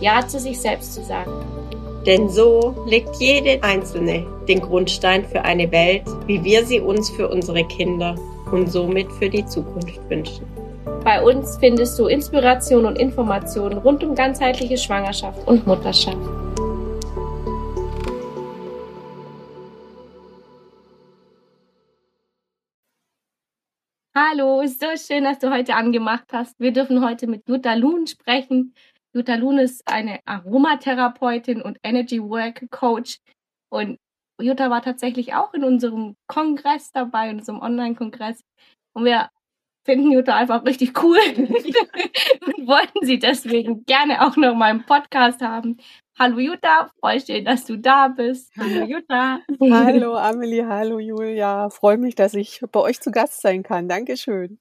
Ja zu sich selbst zu sagen. Denn so legt jede Einzelne den Grundstein für eine Welt, wie wir sie uns für unsere Kinder und somit für die Zukunft wünschen. Bei uns findest du Inspiration und Informationen rund um ganzheitliche Schwangerschaft und Mutterschaft. Hallo, ist so schön, dass du heute angemacht hast. Wir dürfen heute mit Jutta Luhn sprechen. Jutta Luhn ist eine Aromatherapeutin und Energy Work Coach. Und Jutta war tatsächlich auch in unserem Kongress dabei, in unserem Online-Kongress. Und wir finden Jutta einfach richtig cool und wollten sie deswegen gerne auch noch mal im Podcast haben. Hallo Jutta, freue schön, dass du da bist. Hallo Jutta. Hallo Amelie, hallo Julia. Freue mich, dass ich bei euch zu Gast sein kann. Dankeschön.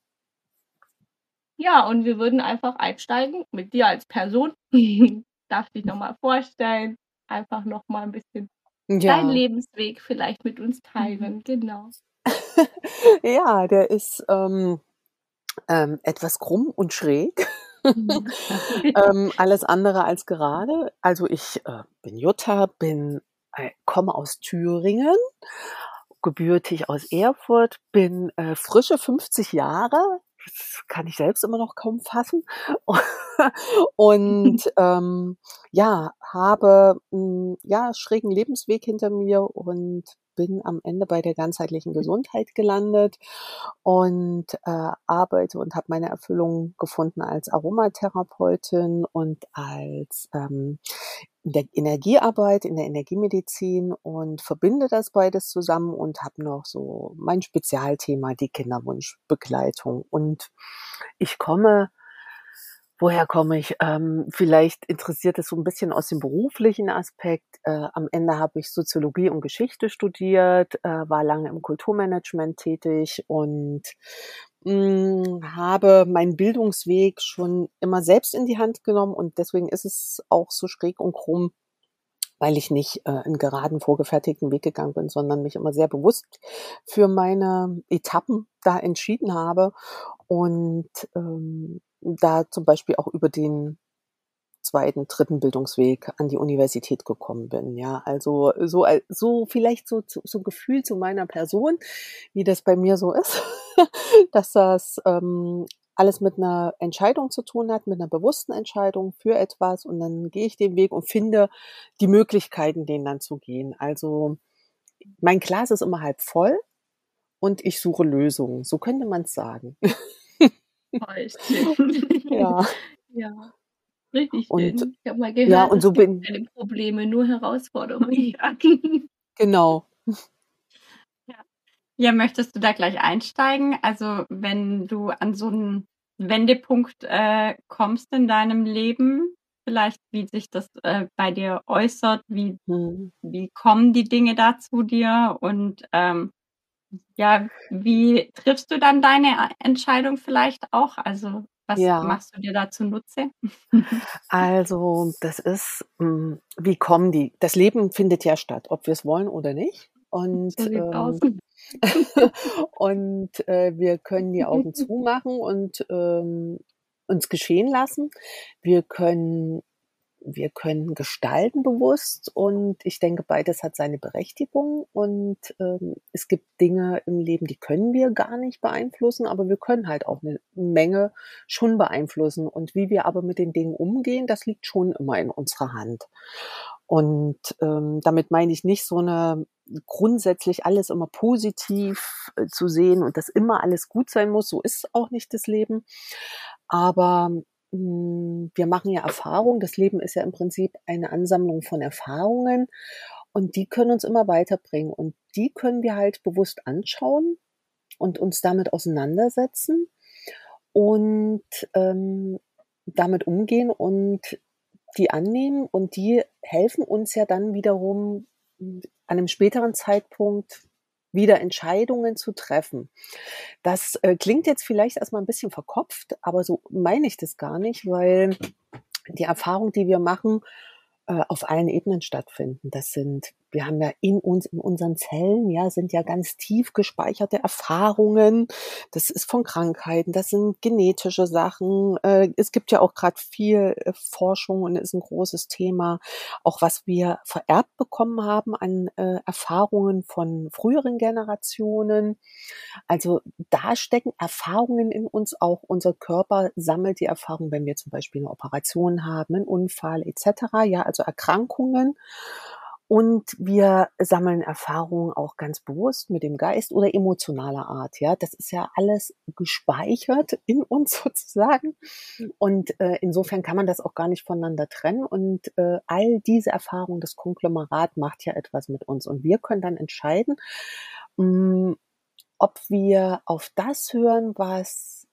Ja, und wir würden einfach einsteigen mit dir als Person. Darf dich nochmal vorstellen, einfach nochmal ein bisschen ja. deinen Lebensweg vielleicht mit uns teilen. Genau. ja, der ist ähm, ähm, etwas krumm und schräg. Mhm. ähm, alles andere als gerade. Also ich äh, bin Jutta, bin äh, komme aus Thüringen, gebürtig aus Erfurt, bin äh, frische 50 Jahre. Das kann ich selbst immer noch kaum fassen. und ähm, ja, habe mh, hm, ja schrägen Lebensweg hinter mir und bin am Ende bei der ganzheitlichen Gesundheit gelandet und äh, arbeite und habe meine Erfüllung gefunden als Aromatherapeutin und als ähm, in der Energiearbeit, in der Energiemedizin und verbinde das beides zusammen und habe noch so mein Spezialthema, die Kinderwunschbegleitung. Und ich komme woher komme ich? Ähm, vielleicht interessiert es so ein bisschen aus dem beruflichen Aspekt. Äh, am Ende habe ich Soziologie und Geschichte studiert, äh, war lange im Kulturmanagement tätig und mh, hm, habe meinen Bildungsweg schon immer selbst in die Hand genommen und deswegen ist es auch so schräg und krumm, weil ich nicht äh, einen geraden, vorgefertigten Weg gegangen bin, sondern mich immer sehr bewusst für meine Etappen da entschieden habe und ähm, da zum Beispiel auch über den zweiten, dritten Bildungsweg an die Universität gekommen bin. Ja, also so, so vielleicht so, so ein Gefühl zu meiner Person, wie das bei mir so ist, dass das ähm, alles mit einer Entscheidung zu tun hat, mit einer bewussten Entscheidung für etwas und dann gehe ich den Weg und finde die Möglichkeiten, den dann zu gehen. Also mein Glas ist immer halb voll und ich suche Lösungen. So könnte man es sagen. Ja. Ja. Richtig und, schön. Ich habe mal gehört, ja, und so bin, keine Probleme, nur Herausforderungen. genau. Ja. ja, möchtest du da gleich einsteigen? Also wenn du an so einen Wendepunkt äh, kommst in deinem Leben, vielleicht wie sich das äh, bei dir äußert, wie, hm. wie kommen die Dinge da zu dir und ähm, ja, wie triffst du dann deine Entscheidung vielleicht auch? Also was ja. machst du dir da zunutze? Also das ist, hm, wie kommen die? Das Leben findet ja statt, ob wir es wollen oder nicht. Und, so ähm, und äh, wir können die Augen zumachen und ähm, uns geschehen lassen. Wir können wir können gestalten bewusst und ich denke, beides hat seine Berechtigung und ähm, es gibt Dinge im Leben, die können wir gar nicht beeinflussen, aber wir können halt auch eine Menge schon beeinflussen und wie wir aber mit den Dingen umgehen, das liegt schon immer in unserer Hand. Und ähm, damit meine ich nicht so eine grundsätzlich alles immer positiv äh, zu sehen und dass immer alles gut sein muss. So ist auch nicht das Leben. Aber wir machen ja Erfahrungen. Das Leben ist ja im Prinzip eine Ansammlung von Erfahrungen und die können uns immer weiterbringen und die können wir halt bewusst anschauen und uns damit auseinandersetzen und ähm, damit umgehen und die annehmen und die helfen uns ja dann wiederum an einem späteren Zeitpunkt wieder Entscheidungen zu treffen. Das äh, klingt jetzt vielleicht erstmal ein bisschen verkopft, aber so meine ich das gar nicht, weil die Erfahrung, die wir machen, äh, auf allen Ebenen stattfinden. Das sind wir haben ja in uns, in unseren Zellen, ja, sind ja ganz tief gespeicherte Erfahrungen. Das ist von Krankheiten, das sind genetische Sachen. Äh, es gibt ja auch gerade viel äh, Forschung und ist ein großes Thema, auch was wir vererbt bekommen haben an äh, Erfahrungen von früheren Generationen. Also da stecken Erfahrungen in uns auch. Unser Körper sammelt die Erfahrung, wenn wir zum Beispiel eine Operation haben, einen Unfall etc. Ja, also Erkrankungen. Und wir sammeln Erfahrungen auch ganz bewusst mit dem Geist oder emotionaler Art. Ja, das ist ja alles gespeichert in uns sozusagen. Und äh, insofern kann man das auch gar nicht voneinander trennen. Und äh, all diese Erfahrungen, das Konglomerat macht ja etwas mit uns. Und wir können dann entscheiden, mh, hm, ob wir auf das hören, was,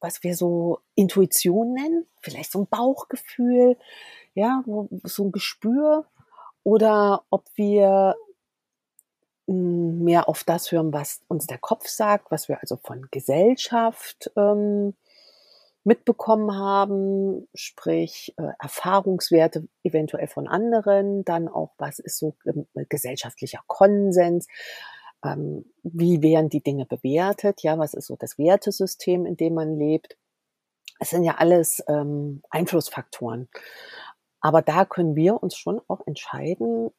was wir so Intuition nennen, vielleicht so ein Bauchgefühl, ja, so ein Gespür, oder ob wir hm, mehr auf das hören, was uns der Kopf sagt, was wir also von Gesellschaft ähm, mitbekommen haben, sprich äh, Erfahrungswerte eventuell von anderen, dann auch, was ist so äh, gesellschaftlicher Konsens, ähm, wie werden die Dinge bewertet, ja, was ist so das Wertesystem, in dem man lebt. Es sind ja alles ähm, Einflussfaktoren. Aber da können wir uns schon auch entscheiden,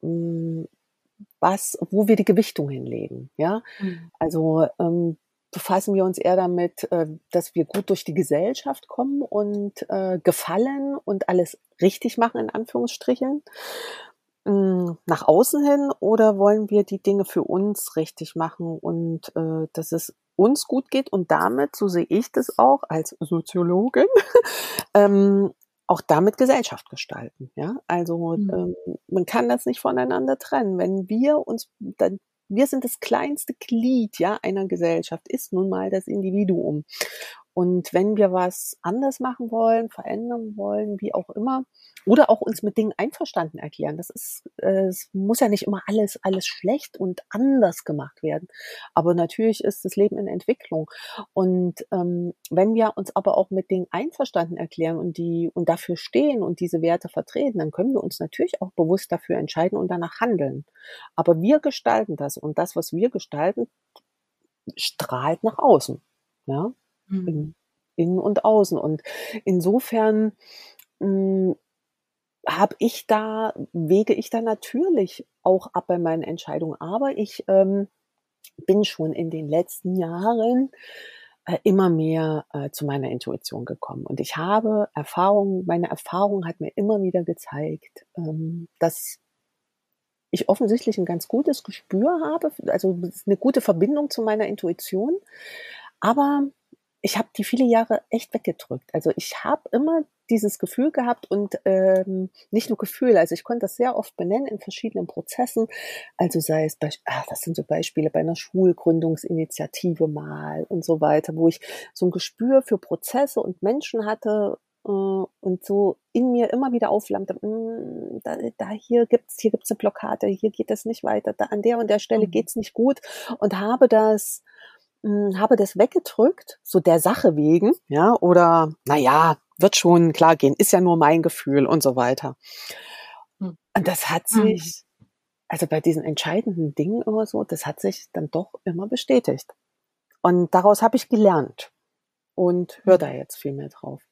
hm, was, wo wir die Gewichtung hinlegen. Ja, mhm. also ähm, befassen wir uns eher damit, äh, dass wir gut durch die Gesellschaft kommen und äh, gefallen und alles richtig machen in Anführungsstrichen hm, nach außen hin oder wollen wir die Dinge für uns richtig machen und äh, dass es uns gut geht und damit, so sehe ich das auch als Soziologin, ähm, auch damit Gesellschaft gestalten. Ja, also mhm. ähm, man kann das nicht voneinander trennen. Wenn wir uns, dann, wir sind das kleinste Glied ja einer Gesellschaft, ist nun mal das Individuum. Und wenn wir was anders machen wollen, verändern wollen, wie auch immer, oder auch uns mit Dingen einverstanden erklären, das ist, äh, es muss ja nicht immer alles, alles schlecht und anders gemacht werden. Aber natürlich ist das Leben in Entwicklung. Und ähm, wenn wir uns aber auch mit Dingen einverstanden erklären und die und dafür stehen und diese Werte vertreten, dann können wir uns natürlich auch bewusst dafür entscheiden und danach handeln. Aber wir gestalten das und das, was wir gestalten, strahlt nach außen. Ja, mhm. innen und außen. Und insofern hm, habe ich da, wege ich da natürlich auch ab bei meinen Entscheidungen. Aber ich ähm, bin schon in den letzten Jahren äh, immer mehr äh, zu meiner Intuition gekommen. Und ich habe Erfahrungen, meine Erfahrung hat mir immer wieder gezeigt, ähm, dass ich offensichtlich ein ganz gutes Gespür habe, also eine gute Verbindung zu meiner Intuition. Aber ich habe die viele Jahre echt weggedrückt. Also ich habe immer dieses Gefühl gehabt und ähm, nicht nur Gefühl, also ich konnte das sehr oft benennen in verschiedenen Prozessen. Also sei es bei, ach, das sind so Beispiele bei einer Schulgründungsinitiative mal und so weiter, wo ich so ein Gespür für Prozesse und Menschen hatte äh, und so in mir immer wieder aufflammte, mm, da, da hier gibt's hier gibt's eine Blockade, hier geht es nicht weiter, da an der und der Stelle mhm. geht's nicht gut und habe das hm, habe das weggedrückt, so der Sache wegen, ja, oder naja, wird schon klar gehen, ist ja nur mein Gefühl und so weiter. Hm. Und das hat hm. sich, also bei diesen entscheidenden Dingen immer so, das hat sich dann doch immer bestätigt. Und daraus habe ich gelernt und höre da jetzt viel mehr drauf.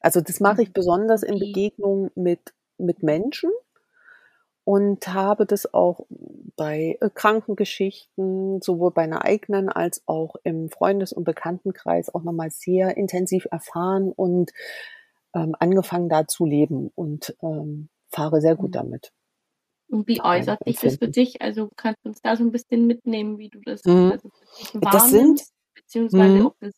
Also das mache ich besonders in Begegnung mit, mit Menschen, und habe das auch bei äh, Krankengeschichten, sowohl bei einer eigenen als auch im Freundes- und Bekanntenkreis auch nochmal sehr intensiv erfahren und ähm, angefangen da zu leben und ähm, fahre sehr gut mhm. damit. Und wie äußert sich das für dich? Also kannst du uns da so ein bisschen mitnehmen, wie du das, mhm. also dich wahrnimmst, das sind, beziehungsweise mhm. ob das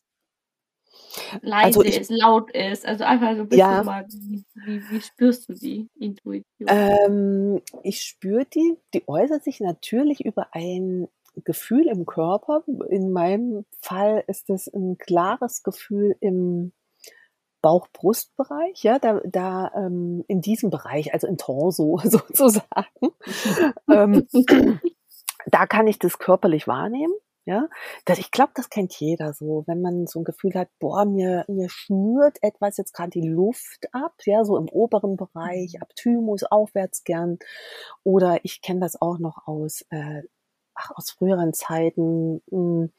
leise also ich, ist, laut ist. Also einfach so ein bisschen ja, mal, wie, wie, wie, spürst du die Intuition? Ähm, ich spüre die, die äußert sich natürlich über ein Gefühl im Körper. In meinem Fall ist es ein klares Gefühl im, Bauch-Brust-Bereich, ja, da, da ähm, in diesem Bereich, also im Torso sozusagen, ähm, da kann ich das körperlich wahrnehmen. Ja, das, ich glaube, das kennt jeder so, wenn man so ein Gefühl hat, boah, mir, mir schnürt etwas jetzt gerade die Luft ab, ja, so im oberen Bereich, ab Thymus aufwärts gern. Oder ich kenne das auch noch aus, äh, ach, aus früheren Zeiten. Mh, hm,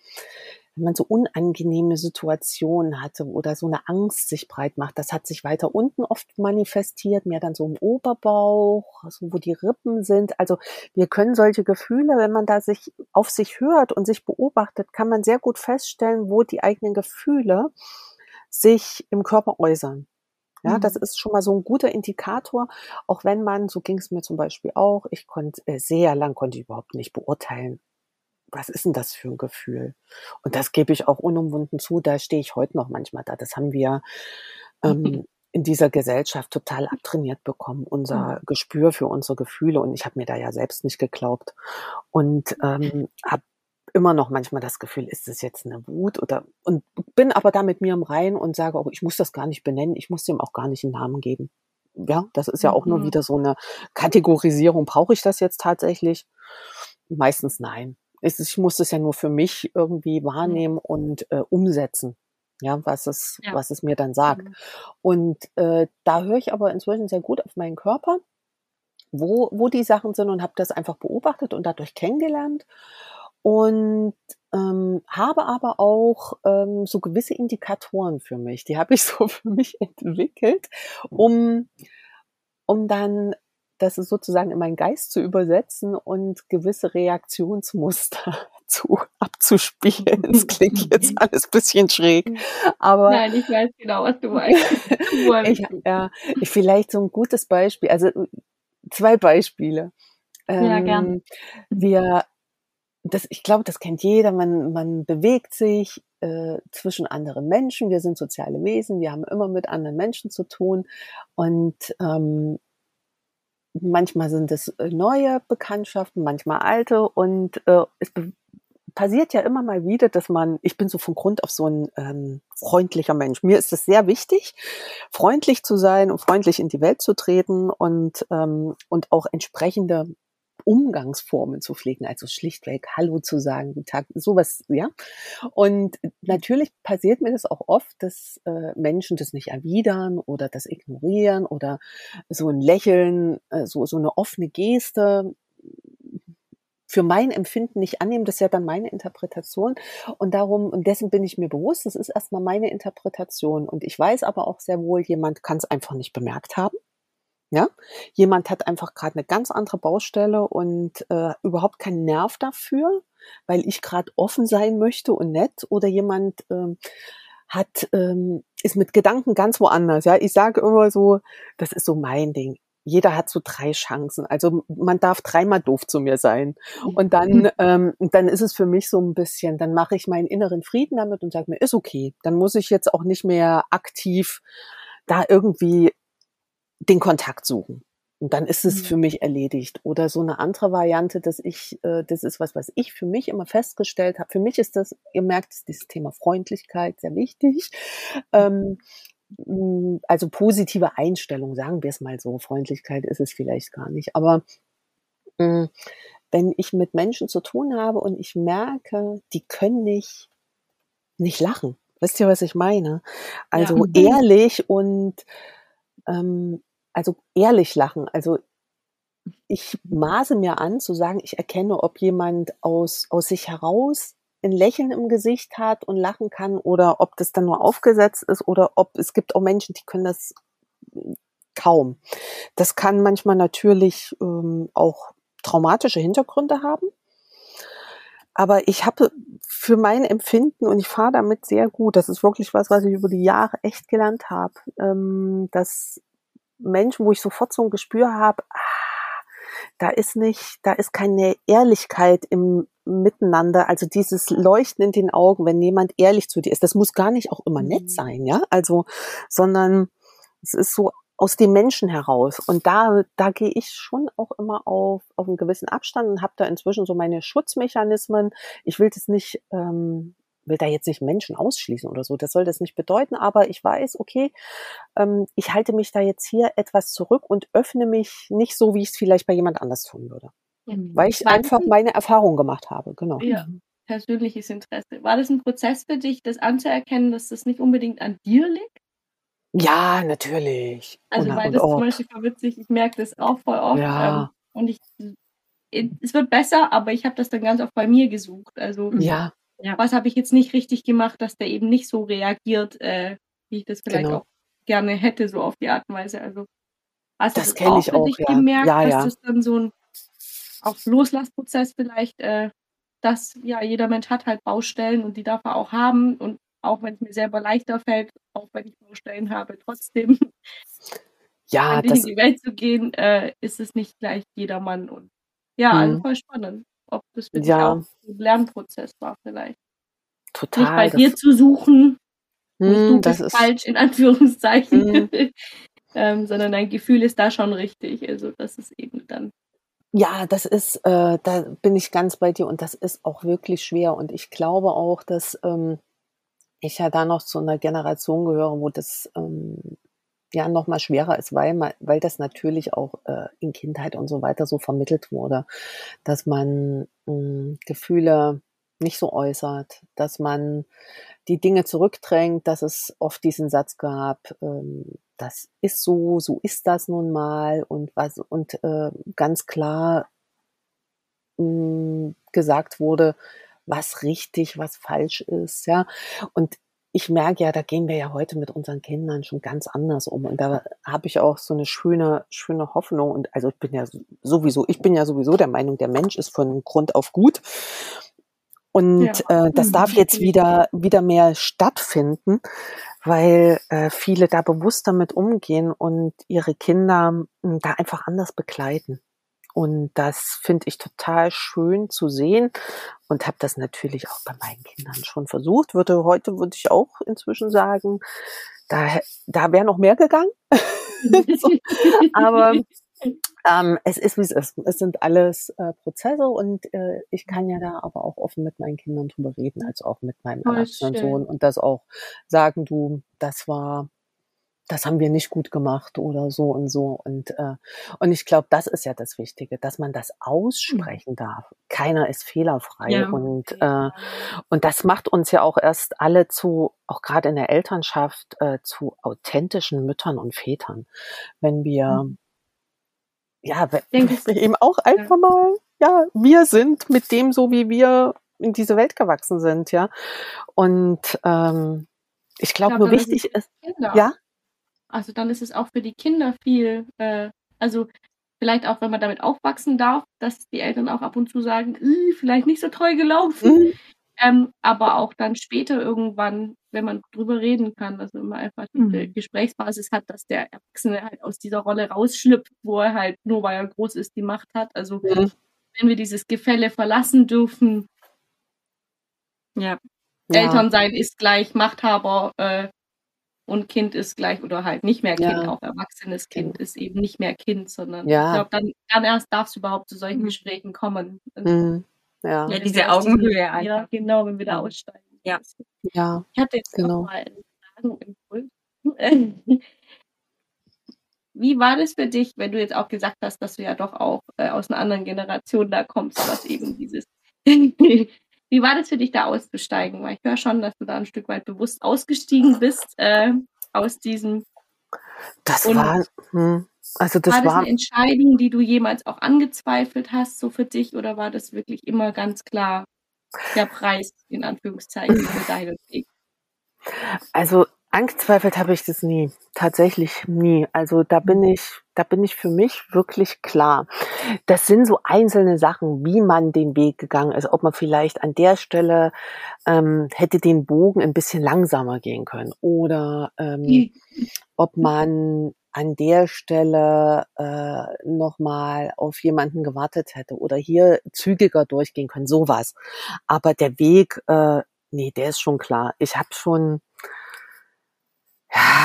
wenn man so unangenehme Situationen hatte oder so eine Angst sich breit macht, das hat sich weiter unten oft manifestiert, mehr dann so im Oberbauch, so wo die Rippen sind. Also wir können solche Gefühle, wenn man da sich auf sich hört und sich beobachtet, kann man sehr gut feststellen, wo die eigenen Gefühle sich im Körper äußern. Ja, das mhm. ist schon mal so ein guter Indikator, auch wenn man, so ging es mir zum Beispiel auch, ich konnte äh, sehr lang konnte ich überhaupt nicht beurteilen, was ist denn das für ein Gefühl? Und das gebe ich auch unumwunden zu, da stehe ich heute noch manchmal da. Das haben wir ähm, in dieser Gesellschaft total abtrainiert bekommen, unser mhm. Gespür für unsere Gefühle. Und ich habe mir da ja selbst nicht geglaubt. Und ähm, habe immer noch manchmal das Gefühl, ist das jetzt eine Wut oder und bin aber da mit mir im Rein und sage auch, ich muss das gar nicht benennen, ich muss dem auch gar nicht einen Namen geben. Ja, das ist ja auch mhm. nur wieder so eine Kategorisierung. Brauche ich das jetzt tatsächlich? Meistens nein ich muss es ja nur für mich irgendwie wahrnehmen und äh, umsetzen. Ja, was es, ja. was es mir dann sagt. Mhm. Und äh, da höre ich aber inzwischen sehr gut auf meinen Körper, wo, wo die Sachen sind und habe das einfach beobachtet und dadurch kennengelernt. Und ähm, habe aber auch ähm, so gewisse Indikatoren für mich. Die habe ich so für mich entwickelt, um, um dann das ist sozusagen in meinen Geist zu übersetzen und gewisse Reaktionsmuster zu abzuspielen. Das klingt jetzt alles bisschen schräg, aber nein, ich weiß genau, was du meinst. ich, ja, ich vielleicht so ein gutes Beispiel, also zwei Beispiele. Ja, ähm, gern. Wir, das, ich glaube, das kennt jeder. Man, man bewegt sich äh, zwischen anderen Menschen. Wir sind soziale Wesen. Wir haben immer mit anderen Menschen zu tun und ähm, Manchmal sind es äh, neue Bekanntschaften, manchmal alte und äh, es passiert ja immer mal wieder, dass man, ich bin so von Grund auf so ein ähm, freundlicher Mensch. Mir ist es sehr wichtig, freundlich zu sein und freundlich in die Welt zu treten und, ähm, und auch entsprechende Umgangsformen zu pflegen, also schlichtweg Hallo zu sagen, guten Tag, sowas, ja. Und natürlich passiert mir das auch oft, dass äh, Menschen das nicht erwidern oder das ignorieren oder so ein Lächeln, äh, so, so eine offene Geste für mein Empfinden nicht annehmen, das ist ja dann meine Interpretation. Und darum, und dessen bin ich mir bewusst, das ist erstmal meine Interpretation. Und ich weiß aber auch sehr wohl, jemand kann es einfach nicht bemerkt haben. Ja, jemand hat einfach gerade eine ganz andere Baustelle und äh, überhaupt keinen Nerv dafür, weil ich gerade offen sein möchte und nett. Oder jemand ähm, hat ähm, ist mit Gedanken ganz woanders. Ja, ich sage immer so, das ist so mein Ding. Jeder hat so drei Chancen. Also man darf dreimal doof zu mir sein. Und dann, mhm. ähm, dann ist es für mich so ein bisschen, dann mache ich meinen inneren Frieden damit und sage mir, ist okay. Dann muss ich jetzt auch nicht mehr aktiv da irgendwie den Kontakt suchen. Und dann ist es mhm. für mich erledigt. Oder so eine andere Variante, dass ich, äh, das ist was, was ich für mich immer festgestellt habe. Für mich ist das, ihr merkt, ist dieses Thema Freundlichkeit sehr wichtig. Ähm, also positive Einstellung, sagen wir es mal so. Freundlichkeit ist es vielleicht gar nicht. Aber mh, wenn ich mit Menschen zu tun habe und ich merke, die können nicht, nicht lachen. Wisst ihr, was ich meine? Also ja. ehrlich und ähm, also ehrlich lachen. Also ich maße mir an zu sagen, ich erkenne, ob jemand aus, aus sich heraus ein Lächeln im Gesicht hat und lachen kann oder ob das dann nur aufgesetzt ist oder ob es gibt auch Menschen, die können das kaum. Das kann manchmal natürlich ähm, auch traumatische Hintergründe haben. Aber ich habe für mein Empfinden und ich fahre damit sehr gut. Das ist wirklich was, was ich über die Jahre echt gelernt habe, ähm, dass Menschen, wo ich sofort so ein Gespür habe, ah, da ist nicht, da ist keine Ehrlichkeit im Miteinander, also dieses Leuchten in den Augen, wenn jemand ehrlich zu dir ist, das muss gar nicht auch immer nett mhm. sein, ja, also, sondern es ist so aus dem Menschen heraus. Und da, da gehe ich schon auch immer auf, auf einen gewissen Abstand und habe da inzwischen so meine Schutzmechanismen. Ich will das nicht ähm, will da jetzt nicht Menschen ausschließen oder so. Das soll das nicht bedeuten, aber ich weiß, okay, ähm, ich halte mich da jetzt hier etwas zurück und öffne mich nicht so, wie ich es vielleicht bei jemand anders tun würde. Mhm. Weil ich einfach meine Erfahrung gemacht habe, genau. Ja, persönliches Interesse. War das ein Prozess für dich, das anzuerkennen, dass das nicht unbedingt an dir liegt? Ja, natürlich. Also, und, weil und das zum Beispiel verwitzig, ich merke das auch voll oft. Ja. Ähm, und ich, es wird besser, aber ich habe das dann ganz oft bei mir gesucht. Also, ja. Ja was habe ich jetzt nicht richtig gemacht, dass der eben nicht so reagiert, äh, wie ich das vielleicht genau. auch gerne hätte, so auf die Art und Weise. Also, hast das kenne ich auch, ja. gemerkt, ja, dass das dann so ein auch Loslassprozess vielleicht, äh, dass ja jeder Mensch hat halt Baustellen und die darf er auch haben und auch wenn es mir selber leichter fällt, auch wenn ich Baustellen habe, trotzdem ja, in die Welt zu gehen, äh, ist es nicht gleich jedermann und ja, also voll spannend, ob das für ja. dich auch ein Lernprozess war vielleicht. Total. Nicht bei dir zu suchen, hm, du bist falsch in Anführungszeichen, hm. ähm, sondern dein Gefühl ist da schon richtig. Also das ist eben dann ja, das ist, äh, da bin ich ganz bei dir und das ist auch wirklich schwer. Und ich glaube auch, dass ähm, ich ja da noch zu einer Generation gehöre, wo das ähm, ja noch mal schwerer ist, weil weil das natürlich auch äh, in Kindheit und so weiter so vermittelt wurde, dass man mh, hm, Gefühle nicht so äußert, dass man die Dinge zurückdrängt, dass es oft diesen Satz gab, ähm, das ist so, so ist das nun mal und was und äh, ganz klar mh, hm, gesagt wurde, was richtig, was falsch ist, ja. Und ich merke ja, da gehen wir ja heute mit unseren Kindern schon ganz anders um. Und da habe ich auch so eine schöne, schöne Hoffnung. Und also ich bin ja sowieso, ich bin ja sowieso der Meinung, der Mensch ist von Grund auf gut. Und ja. äh, das mhm. darf jetzt wieder, wieder mehr stattfinden, weil äh, viele da bewusst damit umgehen und ihre Kinder mh, hm, da einfach anders begleiten. Und das finde ich total schön zu sehen und habe das natürlich auch bei meinen Kindern schon versucht. Würde heute würde ich auch inzwischen sagen, da da wäre noch mehr gegangen. so. Aber ähm, es ist, wie es ist. Es sind alles äh, Prozesse und äh, ich kann ja da aber auch offen mit meinen Kindern drüber reden, als auch mit meinem erwachsenen Sohn und das auch sagen, du, das war, das haben wir nicht gut gemacht oder so und so. Und, äh, und ich glaube, das ist ja das Wichtige, dass man das aussprechen darf. Keiner ist fehlerfrei. Ja. Und, äh, und das macht uns ja auch erst alle zu, auch gerade in der Elternschaft, äh, zu authentischen Müttern und Vätern. Wenn wir, mhm ja, denke ich eben auch einfach mal, ja, wir sind mit dem so, wie wir in diese Welt gewachsen sind, ja. Und ähm, ich glaube, nur wichtig ist, Kinder. ja. Also dann ist es auch für die Kinder viel, äh, also vielleicht auch, wenn man damit aufwachsen darf, dass die Eltern auch ab und zu sagen, vielleicht nicht so toll gelaufen. Mhm. Ähm, aber auch dann später irgendwann, wenn man drüber reden kann, also man einfach diese mhm. Gesprächsbasis hat, dass der Erwachsene halt aus dieser Rolle rausschlüpft, wo er halt nur weil er groß ist, die Macht hat. Also mhm. wenn wir dieses Gefälle verlassen dürfen, ja, ja. Eltern sein ist gleich Machthaber äh, und Kind ist gleich oder halt nicht mehr Kind, ja. auch erwachsenes Kind ist eben nicht mehr Kind, sondern ja. ich glaube, dann, dann erst darf es überhaupt zu solchen mhm. Gesprächen kommen. Mhm. Ja, ja diese Augenhöhe einfach. Ja, genau, wenn wir da aussteigen. Ja. ja ich hatte jetzt genau. noch mal einen Impuls. Wie war das für dich, wenn du jetzt auch gesagt hast, dass du ja doch auch äh, aus einer anderen Generation da kommst, was eben dieses. Wie war das für dich, da auszusteigen? Weil ich höre schon, dass du da ein Stück weit bewusst ausgestiegen bist äh, aus diesem. Das war. Hm, also das war das war eine Entscheidung, die du jemals auch angezweifelt hast, so für dich, oder war das wirklich immer ganz klar der Preis, in Anführungszeichen, für deinen Weg? Also angezweifelt habe ich das nie, tatsächlich nie. Also da bin ich, da bin ich für mich wirklich klar. Das sind so einzelne Sachen, wie man den Weg gegangen ist, ob man vielleicht an der Stelle ähm, hätte den Bogen ein bisschen langsamer gehen können oder ähm, ob man an der Stelle äh, nochmal auf jemanden gewartet hätte oder hier zügiger durchgehen können, sowas. Aber der Weg, äh, nee, der ist schon klar. Ich habe schon,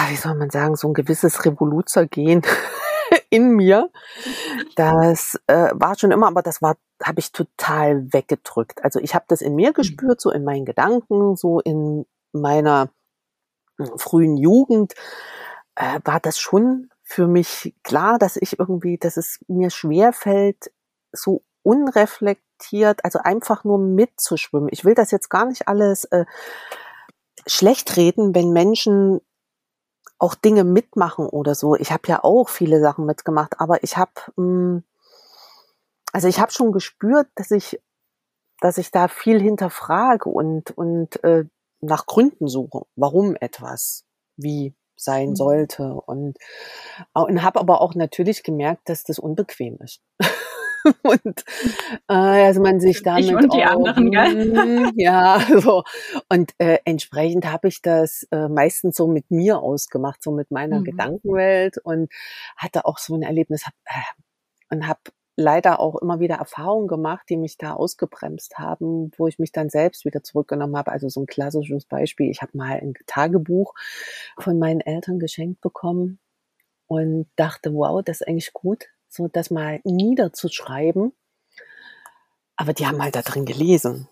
wie soll man sagen, so ein gewisses Revoluzergehen in mir. Das äh, war schon immer, aber das war, habe ich total weggedrückt. Also ich habe das in mir gespürt, so in meinen Gedanken, so in meiner hm, frühen Jugend äh, war das schon für mich klar, dass ich irgendwie, dass es mir schwer fällt, so unreflektiert, also einfach nur mitzuschwimmen. Ich will das jetzt gar nicht alles äh, schlecht reden, wenn Menschen auch Dinge mitmachen oder so. Ich habe ja auch viele Sachen mitgemacht, aber ich habe, hm, also ich habe schon gespürt, dass ich, dass ich da viel hinterfrage und und äh, nach Gründen suche, warum etwas wie sein mhm. sollte und und habe aber auch natürlich gemerkt, dass das unbequem ist. und äh, also man sich damit ich und die auch, anderen, gell? Hm, ja, so und äh, entsprechend habe ich das äh, meistens so mit mir ausgemacht, so mit meiner mhm. Gedankenwelt und hatte auch so ein Erlebnis hab, äh, und habe leider auch immer wieder Erfahrungen gemacht, die mich da ausgebremst haben, wo ich mich dann selbst wieder zurückgenommen habe. Also so ein klassisches Beispiel, ich habe mal ein Tagebuch von meinen Eltern geschenkt bekommen und dachte, wow, das ist eigentlich gut, so das mal niederzuschreiben. Aber die haben halt da drin gelesen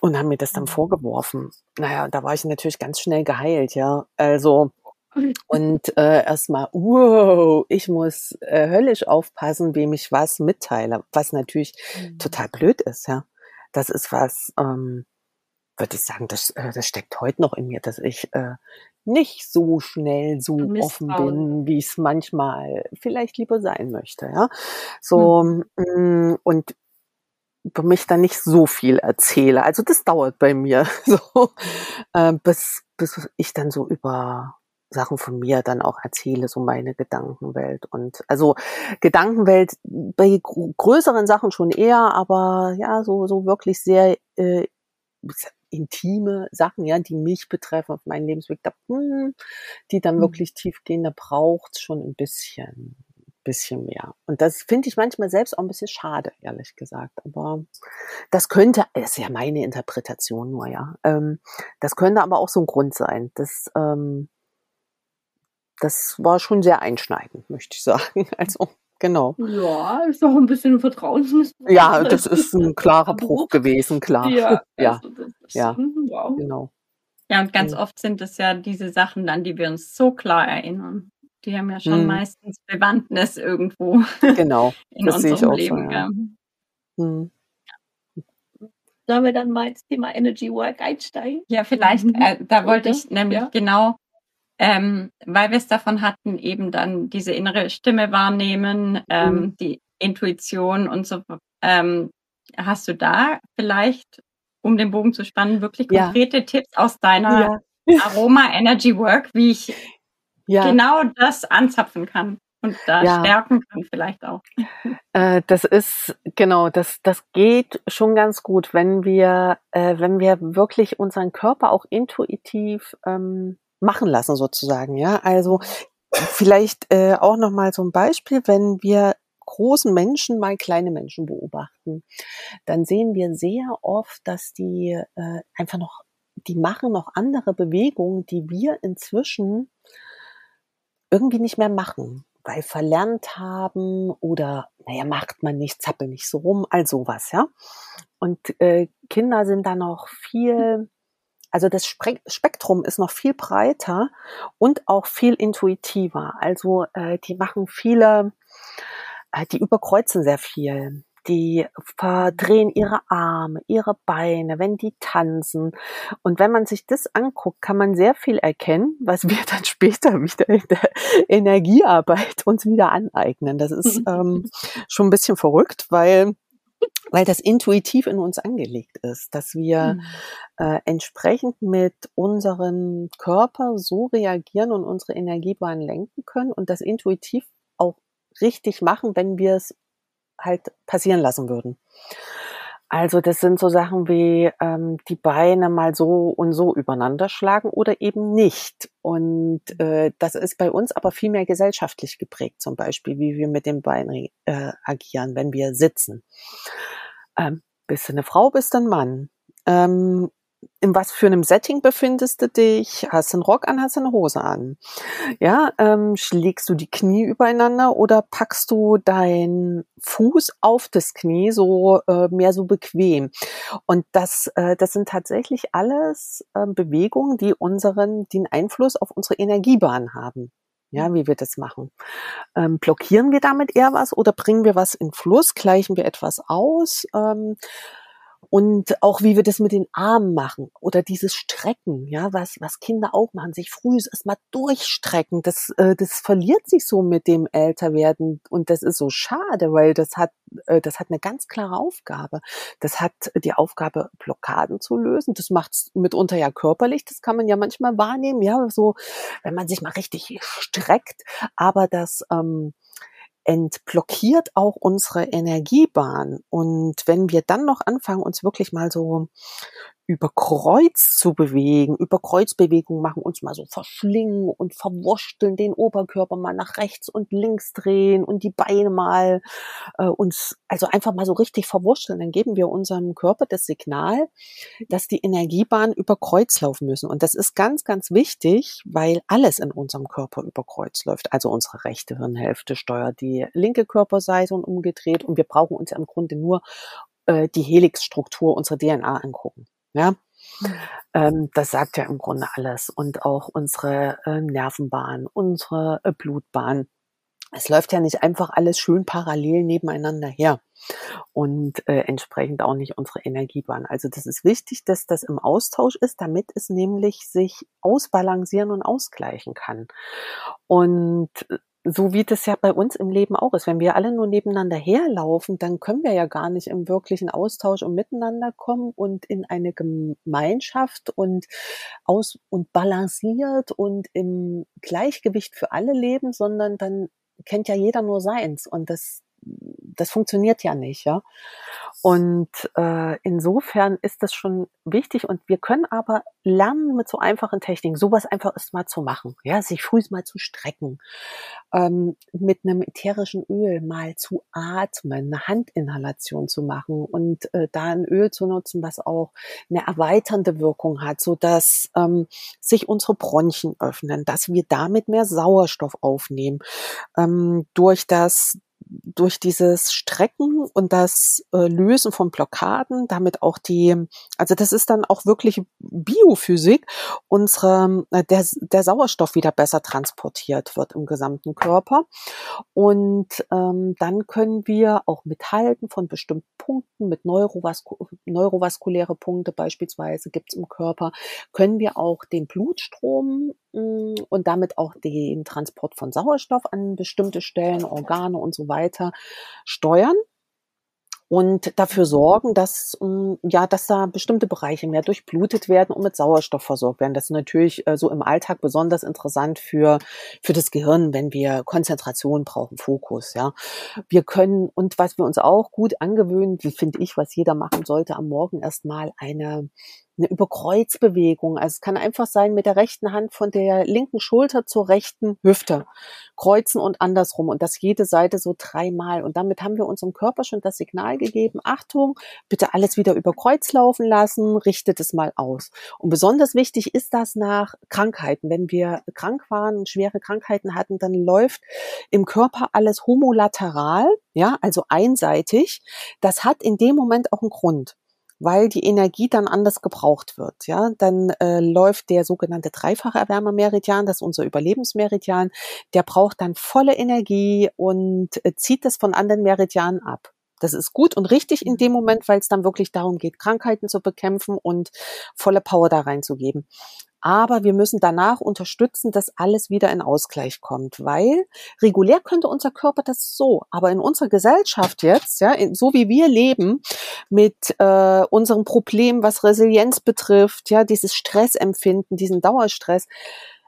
und haben mir das dann mhm. vorgeworfen. Naja, da war ich natürlich ganz schnell geheilt, ja. Also und äh, erstmal, wow, ich muss äh, höllisch aufpassen, wem ich was mitteile, was natürlich mhm. total blöd ist, ja. Das ist was, ähm, würde ich sagen, das, äh, das steckt heute noch in mir, dass ich äh, nicht so schnell so offen bin, wie ich es manchmal vielleicht lieber sein möchte, ja. So mhm. und über mich dann nicht so viel erzähle. Also das dauert bei mir so, äh, bis, bis ich dann so über Sachen von mir dann auch erzähle, so meine Gedankenwelt. Und also Gedankenwelt bei größeren Sachen schon eher, aber ja, so, so wirklich sehr äh, intime Sachen, ja, die mich betreffen auf meinen Lebensweg, da, hm, die dann mhm. wirklich tief gehen, da braucht schon ein bisschen, bisschen mehr. Und das finde ich manchmal selbst auch ein bisschen schade, ehrlich gesagt. Aber das könnte, ist ja meine Interpretation nur, ja. Ähm, das könnte aber auch so ein Grund sein, dass ähm, das war schon sehr einschneidend, möchte ich sagen. Also, genau. Ja, ist doch ein bisschen Vertrauensmissbrauch. Ja, das ist ein klarer Bruch gewesen, klar. Ja, ja. Also ist, ja. Wow. genau. Ja, und ganz oft sind es ja diese Sachen dann, die wir uns so klar erinnern. Die haben ja schon hm. meistens Bewandtnis irgendwo. Genau. in das unserem sehe ich auch Leben. So, ja. Hm. Sollen wir dann mal ins Thema Energy Work einsteigen? Ja, vielleicht. Äh, da wollte ich nämlich ja. genau ähm, weil wir es davon hatten, eben dann diese innere Stimme wahrnehmen, ähm, mhm. die Intuition und so. Ähm, hast du da vielleicht, um den Bogen zu spannen, wirklich konkrete ja. Tipps aus deiner ja. Aroma Energy Work, wie ich ja. genau das anzapfen kann? und da ja. stärken kann vielleicht auch. Äh, das ist genau, das das geht schon ganz gut, wenn wir äh, wenn wir wirklich unseren Körper auch intuitiv ähm, machen lassen sozusagen. Ja, also vielleicht äh, auch noch mal so ein Beispiel, wenn wir großen Menschen mal kleine Menschen beobachten, dann sehen wir sehr oft, dass die äh, einfach noch, die machen noch andere Bewegungen, die wir inzwischen irgendwie nicht mehr machen, weil verlernt haben oder naja, macht man nicht, zappel nicht so rum, all sowas, ja. Und äh, Kinder sind da noch viel also das Spektrum ist noch viel breiter und auch viel intuitiver. Also äh, die machen viele, äh, die überkreuzen sehr viel. Die verdrehen ihre Arme, ihre Beine, wenn die tanzen. Und wenn man sich das anguckt, kann man sehr viel erkennen, was wir dann später wieder in der Energiearbeit uns wieder aneignen. Das ist ähm, schon ein bisschen verrückt, weil weil das intuitiv in uns angelegt ist, dass wir mhm. äh, entsprechend mit unserem Körper so reagieren und unsere Energiebahn lenken können und das intuitiv auch richtig machen, wenn wir es halt passieren lassen würden. Also das sind so Sachen wie ähm, die Beine mal so und so übereinander schlagen oder eben nicht. Und äh, das ist bei uns aber viel mehr gesellschaftlich geprägt, zum Beispiel, wie wir mit den Beinen äh, agieren, wenn wir sitzen. Ähm, bist du eine Frau, bist du ein Mann. Ähm, in was für einem Setting befindest du dich? Hast du einen Rock an, hast du eine Hose an? Ja, ähm, schlägst du die Knie übereinander oder packst du deinen Fuß auf das Knie so äh, mehr so bequem? Und das, äh, das sind tatsächlich alles äh, Bewegungen, die unseren, den Einfluss auf unsere Energiebahn haben. Ja, wie wir das machen. Ähm, blockieren wir damit eher was oder bringen wir was in Fluss? Gleichen wir etwas aus? Ähm, und auch wie wir das mit den Armen machen oder dieses Strecken, ja, was, was Kinder auch machen, sich früh erstmal durchstrecken, das, äh, das verliert sich so mit dem Älterwerden und das ist so schade, weil das hat, äh, das hat eine ganz klare Aufgabe. Das hat die Aufgabe, Blockaden zu lösen. Das macht es mitunter ja körperlich, das kann man ja manchmal wahrnehmen, ja, so, wenn man sich mal richtig streckt, aber das, ähm, entblockiert auch unsere Energiebahn. Und wenn wir dann noch anfangen, uns wirklich mal so über Kreuz zu bewegen, über Kreuzbewegungen machen, uns mal so verschlingen und verwurschteln, den Oberkörper mal nach rechts und links drehen und die Beine mal äh, uns, also einfach mal so richtig verwurschteln, dann geben wir unserem Körper das Signal, dass die Energiebahnen über Kreuz laufen müssen. Und das ist ganz, ganz wichtig, weil alles in unserem Körper über Kreuz läuft. Also unsere rechte Hirnhälfte steuert die linke Körperseite und umgedreht und wir brauchen uns im Grunde nur äh, die Helixstruktur unserer DNA angucken. Ja, mhm. ähm, das sagt ja im Grunde alles und auch unsere äh, Nervenbahn, unsere äh, Blutbahn. Es läuft ja nicht einfach alles schön parallel nebeneinander her und äh, entsprechend auch nicht unsere Energiebahn. Also das ist wichtig, dass das im Austausch ist, damit es nämlich sich ausbalancieren und ausgleichen kann. Und äh, so wie das ja bei uns im Leben auch ist. Wenn wir alle nur nebeneinander herlaufen, dann können wir ja gar nicht im wirklichen Austausch und Miteinander kommen und in eine Gemeinschaft und aus und balanciert und im Gleichgewicht für alle leben, sondern dann kennt ja jeder nur seins und das das funktioniert ja nicht, ja. Und äh, insofern ist das schon wichtig und wir können aber lernen mit so einfachen Techniken, sowas einfach mal zu machen, ja, sich früh mal zu strecken, ähm, mit einem ätherischen Öl mal zu atmen, eine Handinhalation zu machen und äh, da ein Öl zu nutzen, was auch eine erweiternde Wirkung hat, so dass ähm, sich unsere Bronchien öffnen, dass wir damit mehr Sauerstoff aufnehmen, ähm, durch das durch dieses Strecken und das äh, Lösen von Blockaden, damit auch die, also das ist dann auch wirklich Biophysik, unsere, äh, der, der Sauerstoff wieder besser transportiert wird im gesamten Körper. Und ähm, dann können wir auch mit Halten von bestimmten Punkten, mit Neurovasku neurovaskuläre Punkte beispielsweise gibt's im Körper, können wir auch den Blutstrom und damit auch den Transport von Sauerstoff an bestimmte Stellen, Organe und so weiter steuern und dafür sorgen, dass mm, ja, dass da bestimmte Bereiche mehr durchblutet werden und mit Sauerstoff versorgt werden. Das ist natürlich äh, so im Alltag besonders interessant für für das Gehirn, wenn wir Konzentration brauchen, Fokus. Ja, wir können und was wir uns auch gut angewöhnen, finde ich, was jeder machen sollte, am Morgen erstmal eine eine Überkreuzbewegung. Also es kann einfach sein, mit der rechten Hand von der linken Schulter zur rechten Hüfte kreuzen und andersrum und das jede Seite so dreimal. Und damit haben wir unserem Körper schon das Signal gegeben, Achtung, bitte alles wieder über Kreuz laufen lassen, richtet es mal aus. Und besonders wichtig ist das nach Krankheiten. Wenn wir krank waren, schwere Krankheiten hatten, dann läuft im Körper alles homolateral, ja, also einseitig. Das hat in dem Moment auch einen Grund weil die Energie dann anders gebraucht wird. Ja, dann äh, läuft der sogenannte dreifache Erwärmemeridian, das ist unser Überlebensmeridian, der braucht dann volle Energie und äh, zieht das von anderen Meridianen ab. Das ist gut und richtig in dem Moment, weil es dann wirklich darum geht, Krankheiten zu bekämpfen und volle Power da reinzugeben. Aber wir müssen danach unterstützen, dass alles wieder in Ausgleich kommt, weil regulär könnte unser Körper das so, aber in unserer Gesellschaft jetzt, ja, so wie wir leben, mit äh, unserem Problem, was Resilienz betrifft, ja, dieses Stressempfinden, diesen Dauerstress,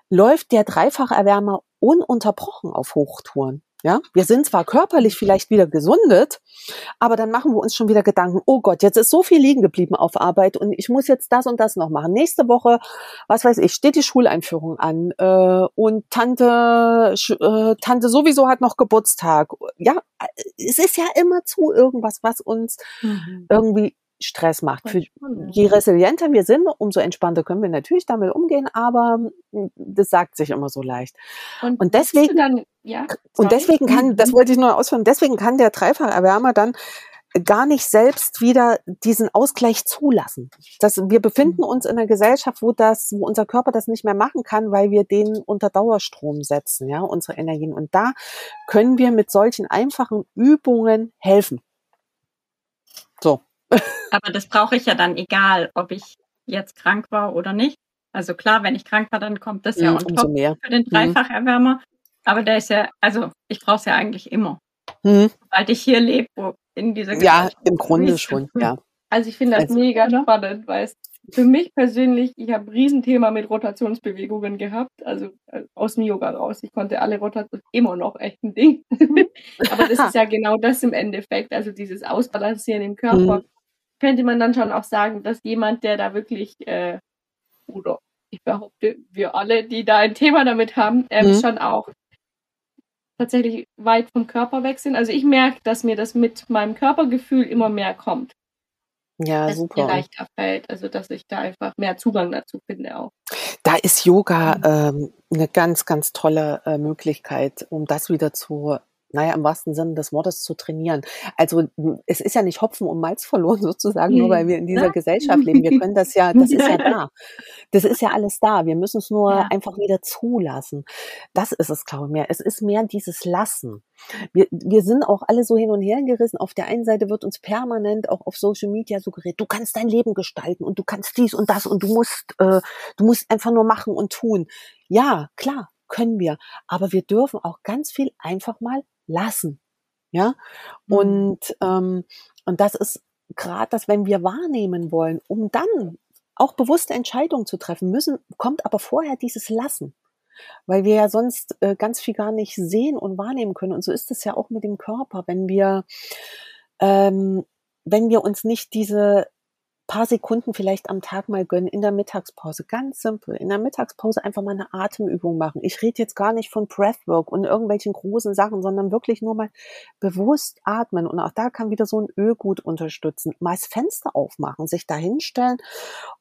läuft der dreifache Erwärmer ununterbrochen auf Hochtouren. Ja, wir sind zwar körperlich vielleicht wieder gesundet, aber dann machen wir uns schon wieder Gedanken, oh Gott, jetzt ist so viel liegen geblieben auf Arbeit und ich muss jetzt das und das noch machen. Nächste Woche, was weiß ich, steht die Schuleinführung an äh, und Tante, äh, Tante sowieso hat noch Geburtstag. Ja, es ist ja immer zu irgendwas, was uns mhm. irgendwie Stress macht. Für, je resilienter wir sind, umso entspannter können wir natürlich damit umgehen, aber hm, das sagt sich immer so leicht. Und, und deswegen, dann, ja, und deswegen kann, das mhm. wollte ich nur ausführen, deswegen kann der Dreifacherwärmer dann gar nicht selbst wieder diesen Ausgleich zulassen. Das, wir befinden mhm. uns in einer Gesellschaft, wo das, wo unser Körper das nicht mehr machen kann, weil wir den unter Dauerstrom setzen, ja, unsere Energien. Und da können wir mit solchen einfachen Übungen helfen. So. Aber das brauche ich ja dann egal, ob ich jetzt krank war oder nicht. Also klar, wenn ich krank war, dann kommt das ja mhm, on top mehr. für den mhm. Aber der ist ja, also ich brauche es ja eigentlich immer. Mhm. Sobald ich hier lebe, wo in dieser Ja, im Grunde schon, ja. Also ich finde das also, mega spannend, weil es für mich persönlich, ich habe ein Riesenthema mit Rotationsbewegungen gehabt, also äh, aus dem Yoga raus. Ich konnte alle Rotationen, immer noch echt ein Ding. Aber das ist ja genau das im Endeffekt, also dieses Ausbalancieren im Körper. Mhm. Könnte man dann schon auch sagen, dass jemand, der da wirklich, äh, oder ich behaupte, wir alle, die da ein Thema damit haben, ähm, mhm. schon auch tatsächlich weit vom Körper weg sind. Also ich merke, dass mir das mit meinem Körpergefühl immer mehr kommt. Ja, dass super. Mir leichter fällt, also dass ich da einfach mehr Zugang dazu finde auch. Da ist Yoga ähm, eine ganz, ganz tolle äh, Möglichkeit, um das wieder zu naja, im wahrsten Sinne des Wortes zu trainieren. Also es ist ja nicht Hopfen und Malz verloren sozusagen, nur weil wir in dieser Gesellschaft leben. Wir können das ja, das ist ja da. Das ist ja alles da. Wir müssen es nur ja. einfach wieder zulassen. Das ist es, glaube ich, mehr. Es ist mehr dieses Lassen. Wir, wir sind auch alle so hin und her gerissen. Auf der einen Seite wird uns permanent auch auf Social Media suggeriert, du kannst dein Leben gestalten und du kannst dies und das und du musst, äh, du musst einfach nur machen und tun. Ja, klar, können wir. Aber wir dürfen auch ganz viel einfach mal lassen. Ja, mhm. und, ähm, und das ist gerade das, wenn wir wahrnehmen wollen, um dann auch bewusste Entscheidungen zu treffen müssen, kommt aber vorher dieses Lassen. Weil wir ja sonst äh, ganz viel gar nicht sehen und wahrnehmen können. Und so ist es ja auch mit dem Körper. Wenn wir, ähm, wenn wir uns nicht diese paar Sekunden vielleicht am Tag mal gönnen in der Mittagspause. Ganz simpel. In der Mittagspause einfach mal eine Atemübung machen. Ich rede jetzt gar nicht von Breathwork und irgendwelchen großen Sachen, sondern wirklich nur mal bewusst atmen. Und auch da kann wieder so ein Öl gut unterstützen. Mal das Fenster aufmachen, sich da hinstellen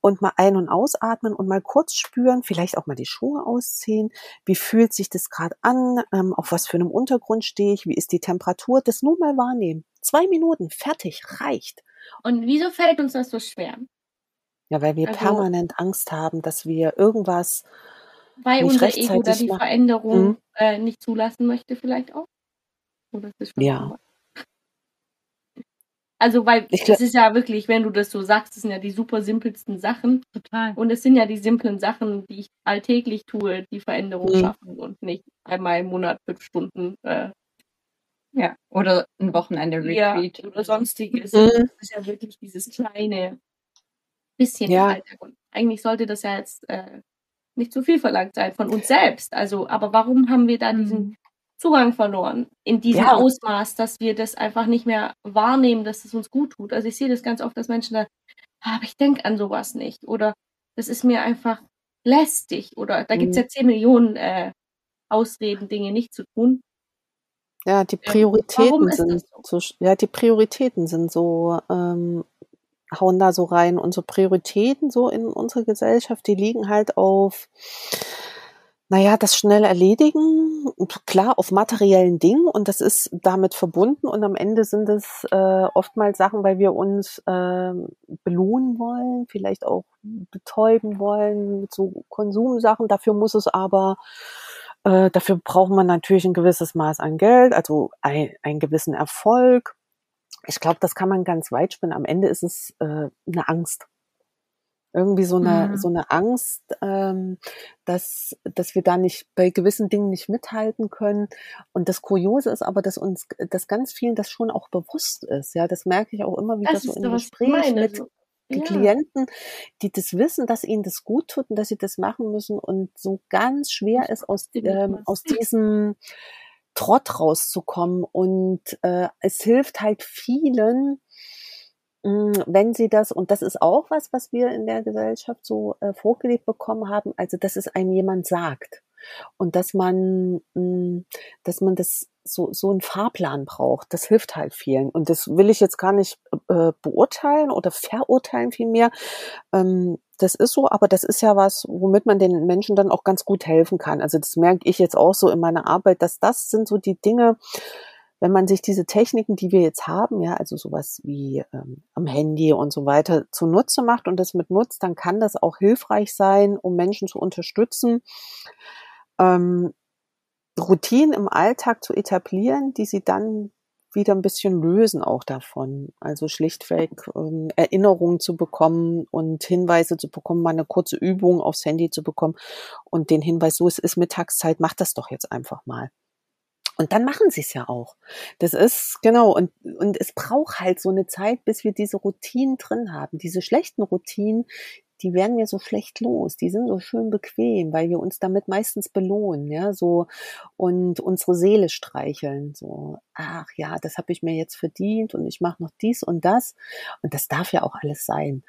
und mal ein- und ausatmen und mal kurz spüren, vielleicht auch mal die Schuhe ausziehen. Wie fühlt sich das gerade an? Ähm, auf was für einem Untergrund stehe ich? Wie ist die Temperatur? Das nur mal wahrnehmen. Zwei Minuten, fertig, reicht. Und wieso fällt uns das so schwer? Ja, weil wir also, permanent Angst haben, dass wir irgendwas. Weil nicht unser Ego da die machen. Veränderung mhm. äh, nicht zulassen möchte, vielleicht auch. Oder ist das ja. Also, weil ich es ist ja wirklich, wenn du das so sagst, das sind ja die super simpelsten Sachen. Total. Und es sind ja die simplen Sachen, die ich alltäglich tue, die Veränderung mhm. schaffen und nicht einmal im Monat fünf Stunden äh, ja, oder ein Wochenende-Retreat. Ja, oder sonstiges. Mhm. Das ist ja wirklich dieses kleine bisschen ja. Und eigentlich sollte das ja jetzt äh, nicht zu viel verlangt sein von uns selbst. Also, aber warum haben wir da diesen mhm. Zugang verloren in diesem ja. Ausmaß, dass wir das einfach nicht mehr wahrnehmen, dass es uns gut tut? Also ich sehe das ganz oft, dass Menschen da, ah, aber ich denke an sowas nicht. Oder das ist mir einfach lästig. Oder da mhm. gibt es ja zehn Millionen äh, Ausreden, Dinge nicht zu tun. Ja, die Prioritäten ähm, sind so? so? ja, die Prioritäten sind so, ähm, hauen da so rein. Unsere Prioritäten so in unserer Gesellschaft, die liegen halt auf, naja, das schnell erledigen, klar, auf materiellen Dingen und das ist damit verbunden und am Ende sind es äh, oftmals Sachen, weil wir uns äh, belohnen wollen, vielleicht auch betäuben wollen mit so Konsumsachen. Dafür muss es aber äh, dafür braucht man natürlich ein gewisses Maß an Geld, also ein, einen gewissen Erfolg. Ich glaube, das kann man ganz weit spinnen. Am Ende ist es äh, eine Angst. Irgendwie so eine, mhm. so eine Angst, ähm, dass, dass wir da nicht bei gewissen Dingen nicht mithalten können. Und das Kuriose ist aber, dass uns, dass ganz vielen das schon auch bewusst ist. Ja, das merke ich auch immer wieder das so im Gespräch mit, ja. Klienten, die das wissen, dass ihnen das gut tut und dass sie das machen müssen und so ganz schwer ist, aus, ähm, aus diesem Trott rauszukommen. Und äh, es hilft halt vielen, hm, wenn sie das, und das ist auch was, was wir in der Gesellschaft so äh, vorgelebt bekommen haben, also dass es einem jemand sagt. Und dass man, mm, dass man das so, so einen Fahrplan braucht. Das hilft halt vielen. Und das will ich jetzt gar nicht äh, beurteilen oder verurteilen vielmehr. Ähm, das ist so, aber das ist ja was, womit man den Menschen dann auch ganz gut helfen kann. Also das merke ich jetzt auch so in meiner Arbeit, dass das sind so die Dinge, wenn man sich diese Techniken, die wir jetzt haben, ja, also sowas wie ähm, am Handy und so weiter, zunutze macht und das mit nutzt, dann kann das auch hilfreich sein, um Menschen zu unterstützen, ähm, Routinen im Alltag zu etablieren, die sie dann wieder ein bisschen lösen auch davon. Also schlichtweg ähm, Erinnerungen zu bekommen und Hinweise zu bekommen, mal eine kurze Übung aufs Handy zu bekommen und den Hinweis, so es ist Mittagszeit, mach das doch jetzt einfach mal. Und dann machen sie es ja auch. Das ist, genau, und, und es braucht halt so eine Zeit, bis wir diese Routinen drin haben. Diese schlechten Routinen, die werden wir so schlecht los. Die sind so schön bequem, weil wir uns damit meistens belohnen, ja, so und unsere Seele streicheln, so, ach ja, das habe ich mir jetzt verdient und ich mache noch dies und das und das darf ja auch alles sein.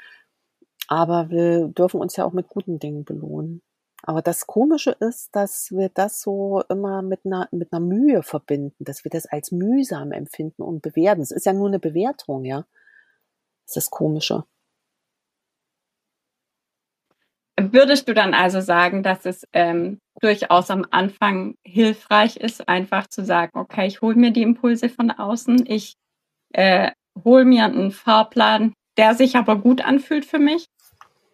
Aber wir dürfen uns ja auch mit guten Dingen belohnen. Aber das Komische ist, dass wir das so immer mit einer, mit einer Mühe verbinden, dass wir das als mühsam empfinden und bewerten. Es ist ja nur eine Bewertung, ja. Das ist das Komische. Würdest du dann also sagen, dass es ähm, durchaus am Anfang hilfreich ist, einfach zu sagen, okay, ich hole mir die Impulse von außen, ich äh, hole mir einen Fahrplan, der sich aber gut anfühlt für mich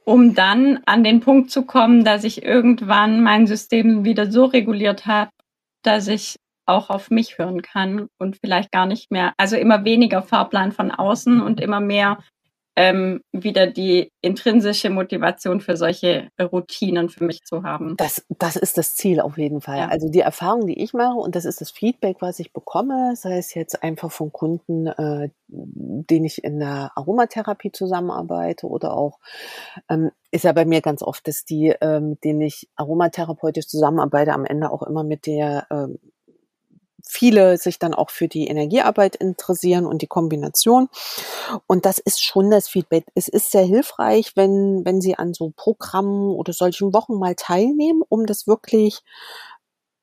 um dann an den Punkt zu kommen, dass ich irgendwann mein System wieder so reguliert habe, dass ich auch auf mich hören kann und vielleicht gar nicht mehr, also immer weniger Fahrplan von außen und immer mehr ähm, wieder die intrinsische Motivation für solche Routinen für mich zu haben. Das, das ist das Ziel auf jeden Fall. Ja. Also die Erfahrung, die ich mache und das ist das Feedback, was ich bekomme, sei es jetzt einfach von Kunden, äh, denen ich in der Aromatherapie zusammenarbeite oder auch ähm, ist ja bei mir ganz oft, dass die, äh, mit denen ich aromatherapeutisch zusammenarbeite, am Ende auch immer mit der äh, viele sich dann auch für die Energiearbeit interessieren und die Kombination. Und das ist schon das Feedback. Es ist sehr hilfreich, wenn, wenn Sie an so Programmen oder solchen Wochen mal teilnehmen, um das wirklich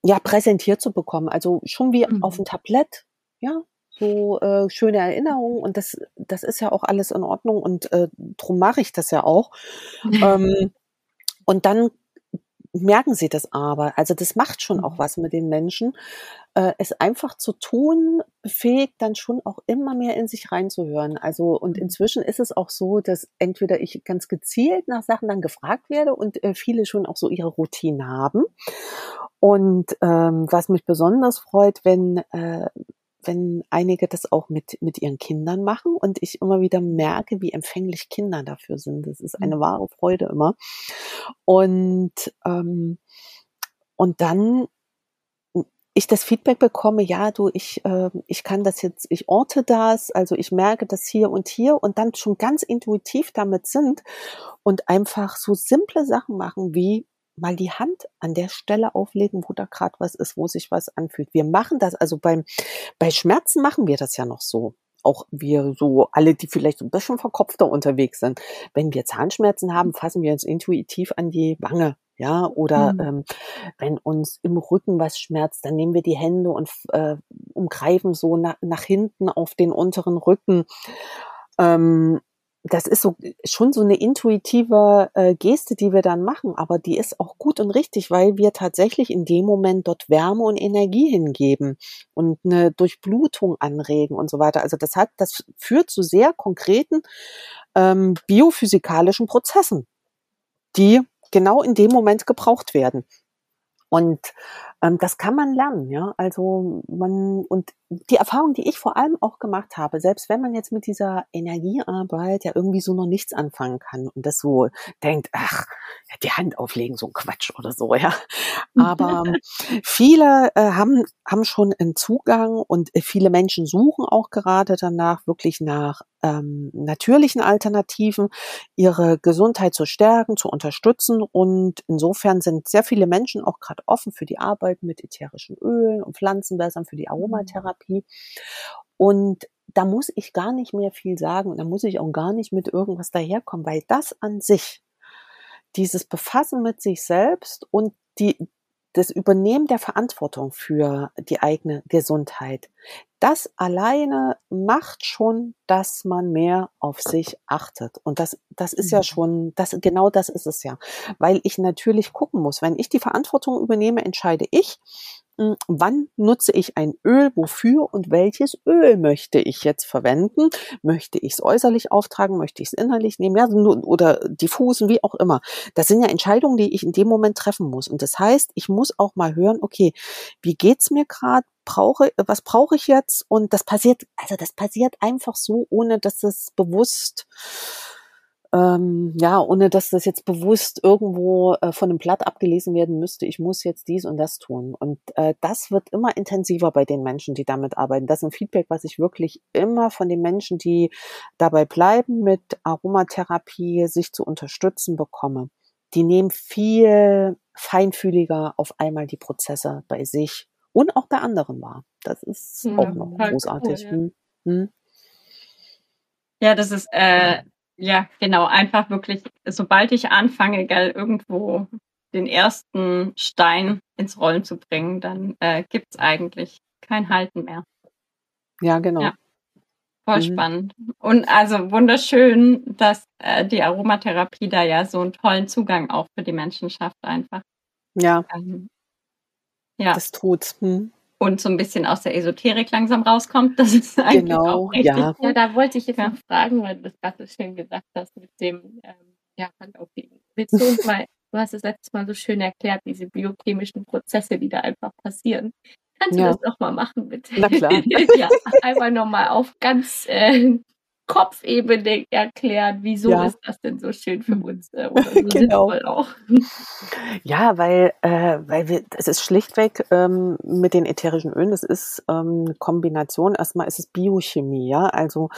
ja präsentiert zu bekommen. Also schon wie mhm. auf dem Tablett, ja, so äh, schöne Erinnerungen und das, das ist ja auch alles in Ordnung und äh, drum mache ich das ja auch. ähm, und dann merken sie das aber. Also das macht schon auch mhm. was mit den Menschen. Äh, es einfach zu tun, befähigt dann schon auch immer mehr in sich reinzuhören. Also und mhm. inzwischen ist es auch so, dass entweder ich ganz gezielt nach Sachen dann gefragt werde und äh, viele schon auch so ihre Routine haben. Und ähm, was mich besonders freut, wenn äh, wenn einige das auch mit, mit ihren Kindern machen und ich immer wieder merke, wie empfänglich Kinder dafür sind. Das ist eine mhm. wahre Freude immer. Und, ähm, und dann ich das Feedback bekomme, ja, du, ich, äh, ich kann das jetzt, ich orte das, also ich merke das hier und hier und dann schon ganz intuitiv damit sind und einfach so simple Sachen machen wie mal die Hand an der Stelle auflegen, wo da gerade was ist, wo sich was anfühlt. Wir machen das, also beim, bei Schmerzen machen wir das ja noch so. Auch wir so, alle, die vielleicht ein bisschen verkopfter unterwegs sind. Wenn wir Zahnschmerzen haben, fassen wir uns intuitiv an die Wange. Ja, oder mhm. ähm, wenn uns im Rücken was schmerzt, dann nehmen wir die Hände und äh, umgreifen so nach, nach hinten auf den unteren Rücken. Ähm, das ist so schon so eine intuitive äh, Geste, die wir dann machen, aber die ist auch gut und richtig, weil wir tatsächlich in dem Moment dort Wärme und Energie hingeben und eine Durchblutung anregen und so weiter. Also das hat, das führt zu sehr konkreten ähm, biophysikalischen Prozessen, die genau in dem Moment gebraucht werden. Und das kann man lernen, ja. Also man und die Erfahrung, die ich vor allem auch gemacht habe, selbst wenn man jetzt mit dieser Energiearbeit ja irgendwie so noch nichts anfangen kann und das so denkt, ach, die Hand auflegen, so ein Quatsch oder so, ja. Aber ähm, viele äh, haben, haben schon einen Zugang und äh, viele Menschen suchen auch gerade danach wirklich nach ähm, natürlichen Alternativen, ihre Gesundheit zu stärken, zu unterstützen. Und insofern sind sehr viele Menschen auch gerade offen für die Arbeit mit ätherischen Ölen und Pflanzenwässern, für die mhm. Aromatherapie. Und da muss ich gar nicht mehr viel sagen und da muss ich auch gar nicht mit irgendwas daherkommen, weil das an sich, dieses Befassen mit sich selbst und die, das Übernehmen der Verantwortung für die eigene Gesundheit, das alleine macht schon, dass man mehr auf sich achtet. Und das, das ist ja mhm. schon, das, genau das ist es ja. Weil ich natürlich gucken muss, wenn ich die Verantwortung übernehme, entscheide ich, wann nutze ich ein Öl, wofür und welches Öl möchte ich jetzt verwenden? Möchte ich es äußerlich auftragen? Möchte ich es innerlich nehmen? Ja, oder diffusen, wie auch immer. Das sind ja Entscheidungen, die ich in dem Moment treffen muss. Und das heißt, ich muss auch mal hören, okay, wie geht's mir gerade? Brauche, was brauche ich jetzt? Und das passiert, also das passiert einfach so, ohne dass es bewusst ähm, ja, ohne dass das jetzt bewusst irgendwo äh, von einem Blatt abgelesen werden müsste, ich muss jetzt dies und das tun. Und äh, das wird immer intensiver bei den Menschen, die damit arbeiten. Das ist ein Feedback, was ich wirklich immer von den Menschen, die dabei bleiben, mit Aromatherapie sich zu unterstützen bekomme. Die nehmen viel feinfühliger auf einmal die Prozesse bei sich und auch bei anderen wahr. Das ist ja, auch noch großartig. Cool, ja. Hm? Hm? ja, das ist äh, ja, genau, einfach wirklich, sobald ich anfange, gell, irgendwo den ersten Stein ins Rollen zu bringen, dann äh, gibt es eigentlich kein Halten mehr. Ja, genau. Ja. Voll mhm. spannend. Und also wunderschön, dass äh, die Aromatherapie da ja so einen tollen Zugang auch für die Menschen schafft, einfach. Ja. Ähm, ja. Das tut's. Hm und so ein bisschen aus der Esoterik langsam rauskommt. Das ist eigentlich genau, auch richtig. Ja. ja, da wollte ich jetzt ja. noch fragen, weil du das gerade so schön gesagt hast mit dem ähm, ja, Handauflegen. Willst du uns mal, du hast es letztes Mal so schön erklärt, diese biochemischen Prozesse, die da einfach passieren. Kannst du ja. das nochmal machen, bitte? Na klar. ja, einmal nochmal auf ganz äh, Kopfebene erklären, wieso ja. ist das denn so schön für uns äh, oder so genau. auch. Ja, weil, äh, weil wir, es ist schlichtweg ähm, mit den ätherischen Ölen, das ist ähm, eine Kombination, erstmal ist es Biochemie, ja, also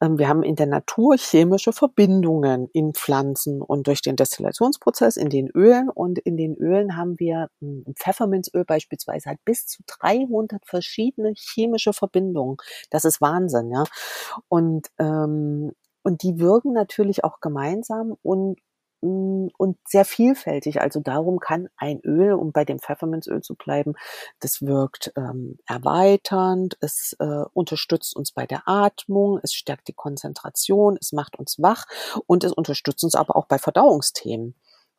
ähm, wir haben in der Natur chemische Verbindungen in Pflanzen und durch den Destillationsprozess in den Ölen und in den Ölen haben wir hm, Pfefferminzöl beispielsweise hat bis zu 300 verschiedene chemische Verbindungen. Das ist Wahnsinn, ja. Und äh, ähm, und die wirken natürlich auch gemeinsam und mm, und sehr vielfältig. Also darum kann ein Öl, um bei dem Pfefferminzöl zu bleiben, das wirkt ähm, erweiternd, es äh, unterstützt uns bei der Atmung, es stärkt die Konzentration, es macht uns wach und es unterstützt uns aber auch bei Verdauungsthemen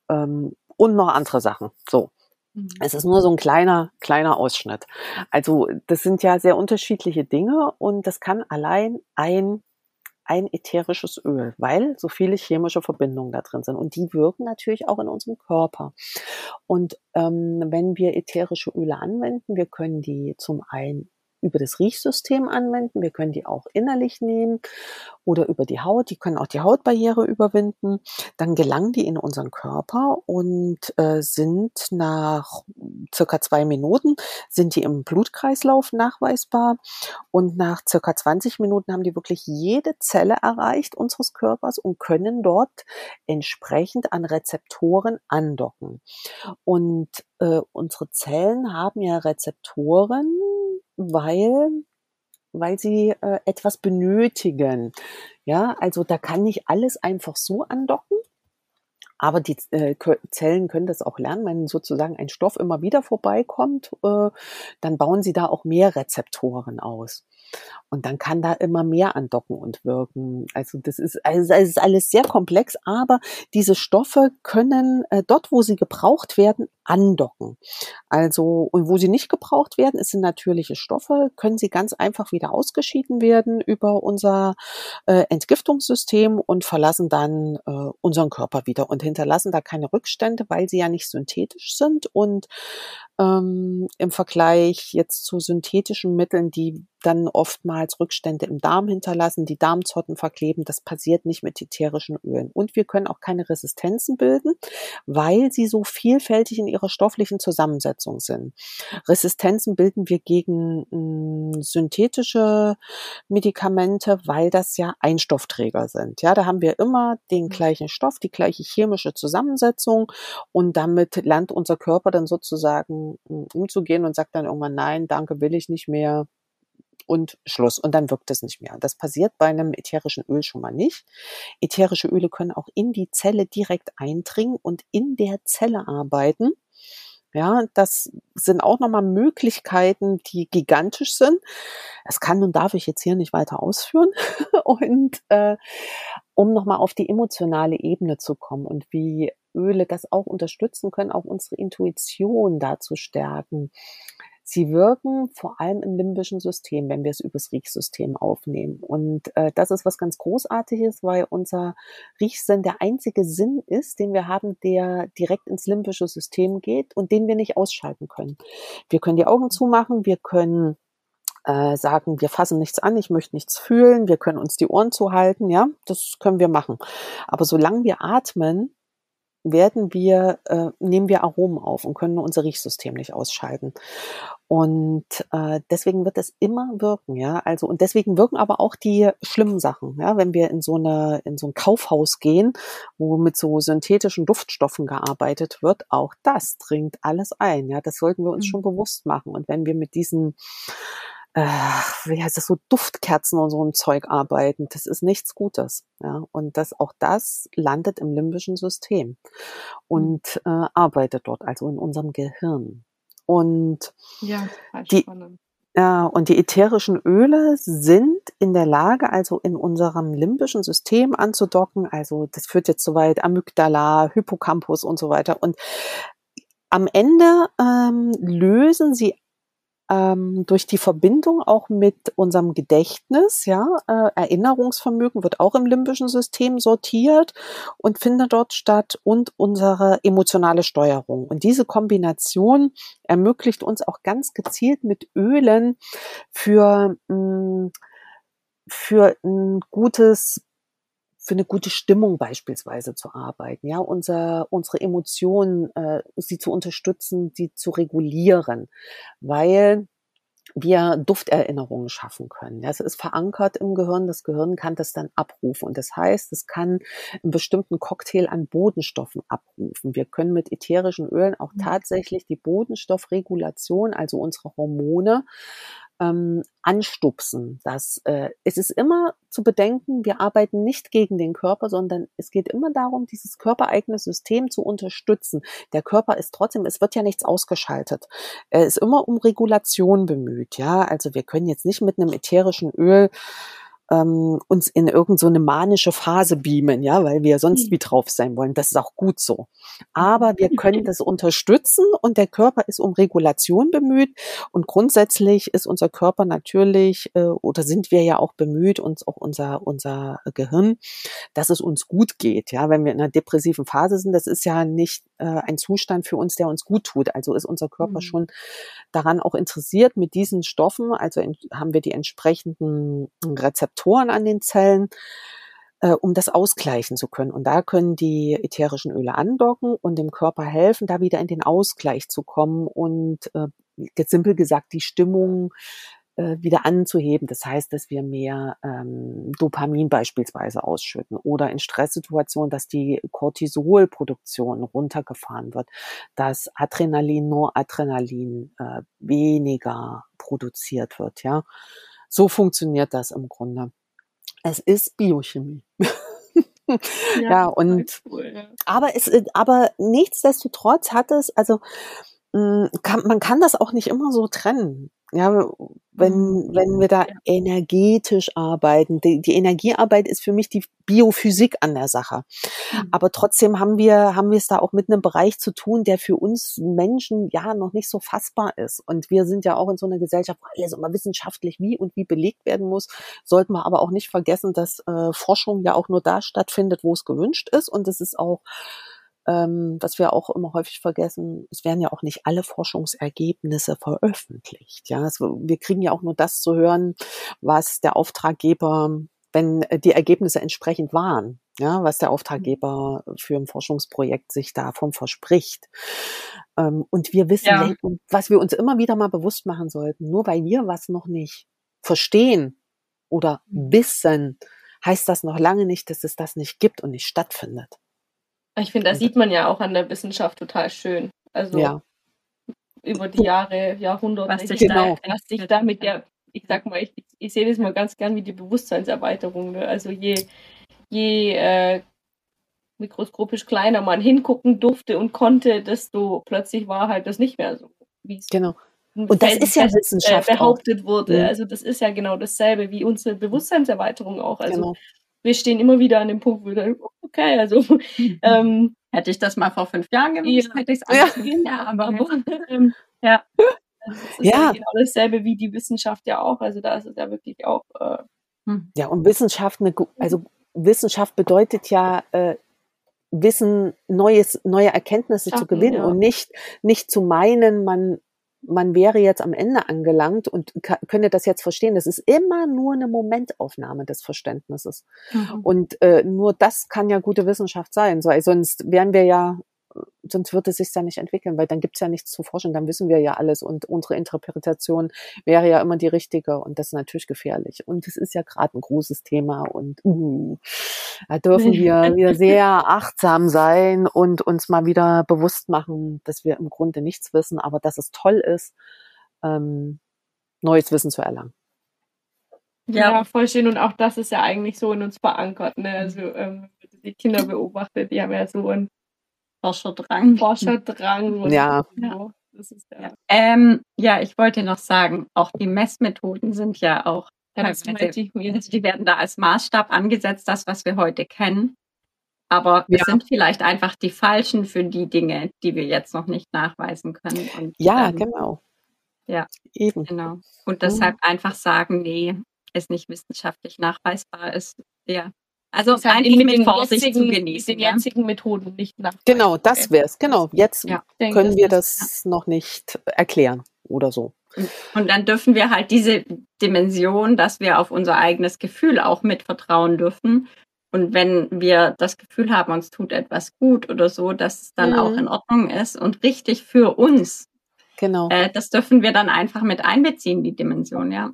ähm, und noch andere Sachen. So. Mhm. Es ist nur so ein kleiner, kleiner Ausschnitt. Also das sind ja sehr unterschiedliche Dinge und das kann allein ein ein ätherisches Öl, weil so viele chemische Verbindungen da drin sind. Und die wirken natürlich auch in unserem Körper. Und ähm, wenn wir ätherische Öle anwenden, wir können die zum einen über das Riechsystem anwenden. Wir können die auch innerlich nehmen oder über die Haut. Die können auch die Hautbarriere überwinden. Dann gelangen die in unseren Körper und äh, sind nach circa zwei Minuten sind die im Blutkreislauf nachweisbar und nach circa 20 Minuten haben die wirklich jede Zelle erreicht unseres Körpers und können dort entsprechend an Rezeptoren andocken. Und äh, unsere Zellen haben ja Rezeptoren weil weil sie äh, etwas benötigen. Ja, also da kann nicht alles einfach so andocken. Aber die äh, Zellen können das auch lernen, wenn sozusagen ein Stoff immer wieder vorbeikommt, äh, dann bauen sie da auch mehr Rezeptoren aus. Und dann kann da immer mehr andocken und wirken. Also das ist, also es ist alles sehr komplex, aber diese Stoffe können äh, dort, wo sie gebraucht werden, andocken. Also, und wo sie nicht gebraucht werden, es sind natürliche Stoffe, können sie ganz einfach wieder ausgeschieden werden über unser äh, Entgiftungssystem und verlassen dann äh, unseren Körper wieder und hinterlassen da keine Rückstände, weil sie ja nicht synthetisch sind und ähm, im Vergleich jetzt zu synthetischen Mitteln, die dann oftmals Rückstände im Darm hinterlassen, die Darmzotten verkleben. Das passiert nicht mit ätherischen Ölen. Und wir können auch keine Resistenzen bilden, weil sie so vielfältig in ihrer stofflichen Zusammensetzung sind. Resistenzen bilden wir gegen mh, hm, synthetische Medikamente, weil das ja Einstoffträger sind. Ja, da haben wir immer den mhm. gleichen Stoff, die gleiche chemische Zusammensetzung und damit lernt unser Körper dann sozusagen hm, umzugehen und sagt dann irgendwann, nein, danke, will ich nicht mehr und Schluss. Und dann wirkt es nicht mehr. Das passiert bei einem ätherischen Öl schon mal nicht. Ätherische Öle können auch in die Zelle direkt eindringen und in der Zelle arbeiten. Ja, das sind auch nochmal Möglichkeiten, die gigantisch sind. Das kann und darf ich jetzt hier nicht weiter ausführen. und äh, um nochmal auf die emotionale Ebene zu kommen und wie Öle das auch unterstützen können, auch unsere Intuition da zu stärken. Sie wirken vor allem im limbischen System, wenn wir es übers Riechsystem aufnehmen. Und äh, das ist was ganz Großartiges, weil unser Riechsinn der einzige Sinn ist, den wir haben, der direkt ins limbische System geht und den wir nicht ausschalten können. Wir können die Augen zumachen, wir können äh, sagen, wir fassen nichts an, ich möchte nichts fühlen, wir können uns die Ohren zuhalten, ja, das können wir machen. Aber solange wir atmen, werden wir, äh, nehmen wir Aromen auf und können unser Riechsystem nicht ausschalten. Und äh, deswegen wird es immer wirken, ja. Also und deswegen wirken aber auch die schlimmen Sachen, ja. Wenn wir in so eine in so ein Kaufhaus gehen, wo mit so synthetischen Duftstoffen gearbeitet wird, auch das dringt alles ein, ja. Das sollten wir uns mhm. schon bewusst machen. Und wenn wir mit diesen wie heißt das, so Duftkerzen und so ein Zeug arbeiten. Das ist nichts Gutes. Ja? Und das, auch das landet im limbischen System und äh, arbeitet dort, also in unserem Gehirn. Und ja, die, ja, und die ätherischen Öle sind in der Lage, also in unserem limbischen System anzudocken. Also das führt jetzt so weit, Amygdala, Hippocampus und so weiter. Und am Ende ähm, lösen sie ähm, durch die Verbindung auch mit unserem Gedächtnis, ja, äh, Erinnerungsvermögen wird auch im limbischen System sortiert und findet dort statt und unsere emotionale Steuerung. Und diese Kombination ermöglicht uns auch ganz gezielt mit Ölen für mh, mm, für ein gutes für eine gute Stimmung beispielsweise zu arbeiten, ja, unser, unsere Emotionen, äh, sie zu unterstützen, sie zu regulieren, weil wir Dufterinnerungen schaffen können. Das ist verankert im Gehirn. Das Gehirn kann das dann abrufen. Und das heißt, es kann einen bestimmten Cocktail an Bodenstoffen abrufen. Wir können mit ätherischen Ölen auch mhm. tatsächlich die Bodenstoffregulation, also unsere Hormone, ähm, anstupsen. Das, äh, es ist immer zu bedenken, wir arbeiten nicht gegen den Körper, sondern es geht immer darum, dieses körpereigene System zu unterstützen. Der Körper ist trotzdem, es wird ja nichts ausgeschaltet. Er ist immer um Regulation bemüht. Ja, also wir können jetzt nicht mit einem ätherischen Öl ähm, uns in irgendeine so manische Phase beamen, ja, weil wir sonst mhm. wie drauf sein wollen. Das ist auch gut so. Aber wir können das unterstützen und der Körper ist um Regulation bemüht und grundsätzlich ist unser Körper natürlich äh, oder sind wir ja auch bemüht, uns auch unser unser Gehirn, dass es uns gut geht, ja, wenn wir in einer depressiven Phase sind. Das ist ja nicht äh, ein Zustand für uns, der uns gut tut. Also ist unser Körper mhm. schon daran auch interessiert mit diesen Stoffen. Also haben wir die entsprechenden Rezeptoren Rezeptoren an den Zellen, äh, um das ausgleichen zu können. Und da können die ätherischen Öle andocken und dem Körper helfen, da wieder in den Ausgleich zu kommen und äh, jetzt simpel gesagt die Stimmung äh, wieder anzuheben. Das heißt, dass wir mehr ähm, Dopamin beispielsweise ausschütten oder in Stresssituationen, dass die Cortisolproduktion runtergefahren wird, dass Adrenalin, Noradrenalin äh, weniger produziert wird. Ja, so funktioniert das im Grunde. Es ist Biochemie. ja, ja, und cool, ja. aber es aber nichtsdestotrotz hat es also kann, man kann das auch nicht immer so trennen. Ja, wenn, mhm. wenn wir da energetisch arbeiten. Die, die Energiearbeit ist für mich die Biophysik an der Sache. Mhm. Aber trotzdem haben wir, haben wir es da auch mit einem Bereich zu tun, der für uns Menschen ja noch nicht so fassbar ist. Und wir sind ja auch in so einer Gesellschaft, wo alles immer wissenschaftlich wie und wie belegt werden muss. Sollten wir aber auch nicht vergessen, dass äh, Forschung ja auch nur da stattfindet, wo es gewünscht ist. Und es ist auch ähm, was wir auch immer häufig vergessen, es werden ja auch nicht alle Forschungsergebnisse veröffentlicht. Ja, also wir kriegen ja auch nur das zu hören, was der Auftraggeber, wenn die Ergebnisse entsprechend waren, ja, was der Auftraggeber für ein Forschungsprojekt sich davon verspricht. Ähm, und wir wissen, ja. was wir uns immer wieder mal bewusst machen sollten, nur weil wir was noch nicht verstehen oder mhm. wissen, heißt das noch lange nicht, dass es das nicht gibt und nicht stattfindet. Ich finde, das sieht man ja auch an der Wissenschaft total schön. Also ja. über die Jahre, Jahrhunderte, was sich genau. da, was sich da mit der, ich sag mal, ich, ich sehe das mal ganz gern wie die Bewusstseinserweiterung. Ne? Also je, je äh, mikroskopisch kleiner man hingucken durfte und konnte, desto plötzlich war halt das nicht mehr so, wie es genau. Und das ist ja äh, Wissenschaft behauptet auch. wurde. Ja. Also das ist ja genau dasselbe wie unsere Bewusstseinserweiterung auch. Also genau. Wir stehen immer wieder an dem Punkt, wo wir dann, okay, also ähm, hätte ich das mal vor fünf Jahren gewusst, ja. hätte ich es anders ja. gesehen. Ja, aber ähm, ja. Also das ist ja. ja. genau dasselbe wie die Wissenschaft ja auch. Also da ist es ja wirklich auch. Äh, hm. ja, und Wissenschaft, eine, also Wissenschaft bedeutet ja äh, Wissen, neues, neue Erkenntnisse Schaffen, zu gewinnen ja. und nicht, nicht zu meinen, man, man wäre jetzt am Ende angelangt und könne das jetzt verstehen. Das ist immer nur eine Momentaufnahme des Verständnisses. Mhm. Und äh, nur das kann ja gute Wissenschaft sein. So, sonst wären wir ja sonst wird es sich ja nicht entwickeln, weil dann gibt es ja nichts zu forschen, dann wissen wir ja alles und unsere Interpretation wäre ja immer die richtige und das ist natürlich gefährlich. Und es ist ja gerade ein großes Thema und uh, da dürfen wir wieder sehr achtsam sein und uns mal wieder bewusst machen, dass wir im Grunde nichts wissen, aber dass es toll ist, ähm, neues Wissen zu erlangen. Ja, ja, voll schön. Und auch das ist ja eigentlich so in uns verankert. Ne? Also ähm, die Kinder beobachtet, die haben ja so ein Forscherdrang. Forscherddrang. Ja. Genau. Ja. Ähm, ja, ich wollte noch sagen, auch die Messmethoden sind ja auch teilweise, also die werden da als Maßstab angesetzt, das, was wir heute kennen. Aber ja. es sind vielleicht einfach die falschen für die Dinge, die wir jetzt noch nicht nachweisen können. Und, ja, ähm, genau. Ja, eben. Genau. Und deshalb mhm. einfach sagen, nee, ist nicht wissenschaftlich nachweisbar, ist ja also das eigentlich mit, mit Vorsicht jetzigen, zu genießen. Den jetzigen Methoden nicht nach. Genau, das wäre es. Genau, jetzt ja, können denke, wir das, das ja. noch nicht erklären oder so. Und dann dürfen wir halt diese Dimension, dass wir auf unser eigenes Gefühl auch mit vertrauen dürfen. Und wenn wir das Gefühl haben, uns tut etwas gut oder so, dass es dann mhm. auch in Ordnung ist und richtig für uns. Genau. Äh, das dürfen wir dann einfach mit einbeziehen, die Dimension, ja.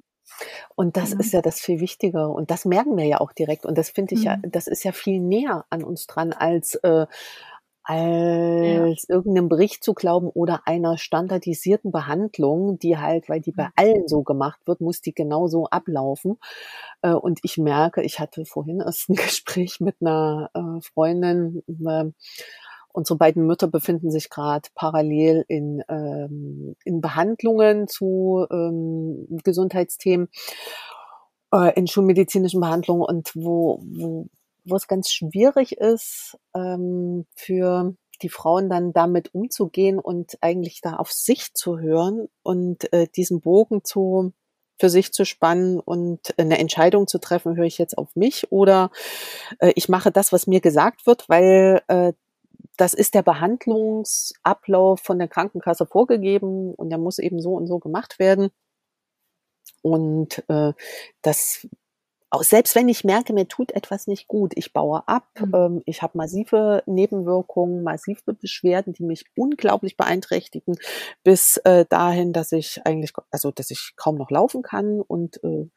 Und das mhm. ist ja das viel Wichtiger. Und das merken wir ja auch direkt. Und das finde ich mhm. ja, das ist ja viel näher an uns dran als, äh, als ja. irgendeinem Bericht zu glauben oder einer standardisierten Behandlung, die halt, weil die bei mhm. allen so gemacht wird, muss die genauso ablaufen. Äh, und ich merke, ich hatte vorhin erst ein Gespräch mit einer äh, Freundin, äh, Unsere beiden Mütter befinden sich gerade parallel in, ähm, in Behandlungen zu ähm, Gesundheitsthemen, äh, in schulmedizinischen Behandlungen. Und wo, wo, wo es ganz schwierig ist ähm, für die Frauen dann damit umzugehen und eigentlich da auf sich zu hören und äh, diesen Bogen zu für sich zu spannen und eine Entscheidung zu treffen, höre ich jetzt auf mich oder äh, ich mache das, was mir gesagt wird, weil äh, das ist der Behandlungsablauf von der Krankenkasse vorgegeben und der muss eben so und so gemacht werden. Und äh, das selbst wenn ich merke, mir tut etwas nicht gut, ich baue ab, mhm. ähm, ich habe massive Nebenwirkungen, massive Beschwerden, die mich unglaublich beeinträchtigen, bis äh, dahin, dass ich eigentlich, also dass ich kaum noch laufen kann und äh,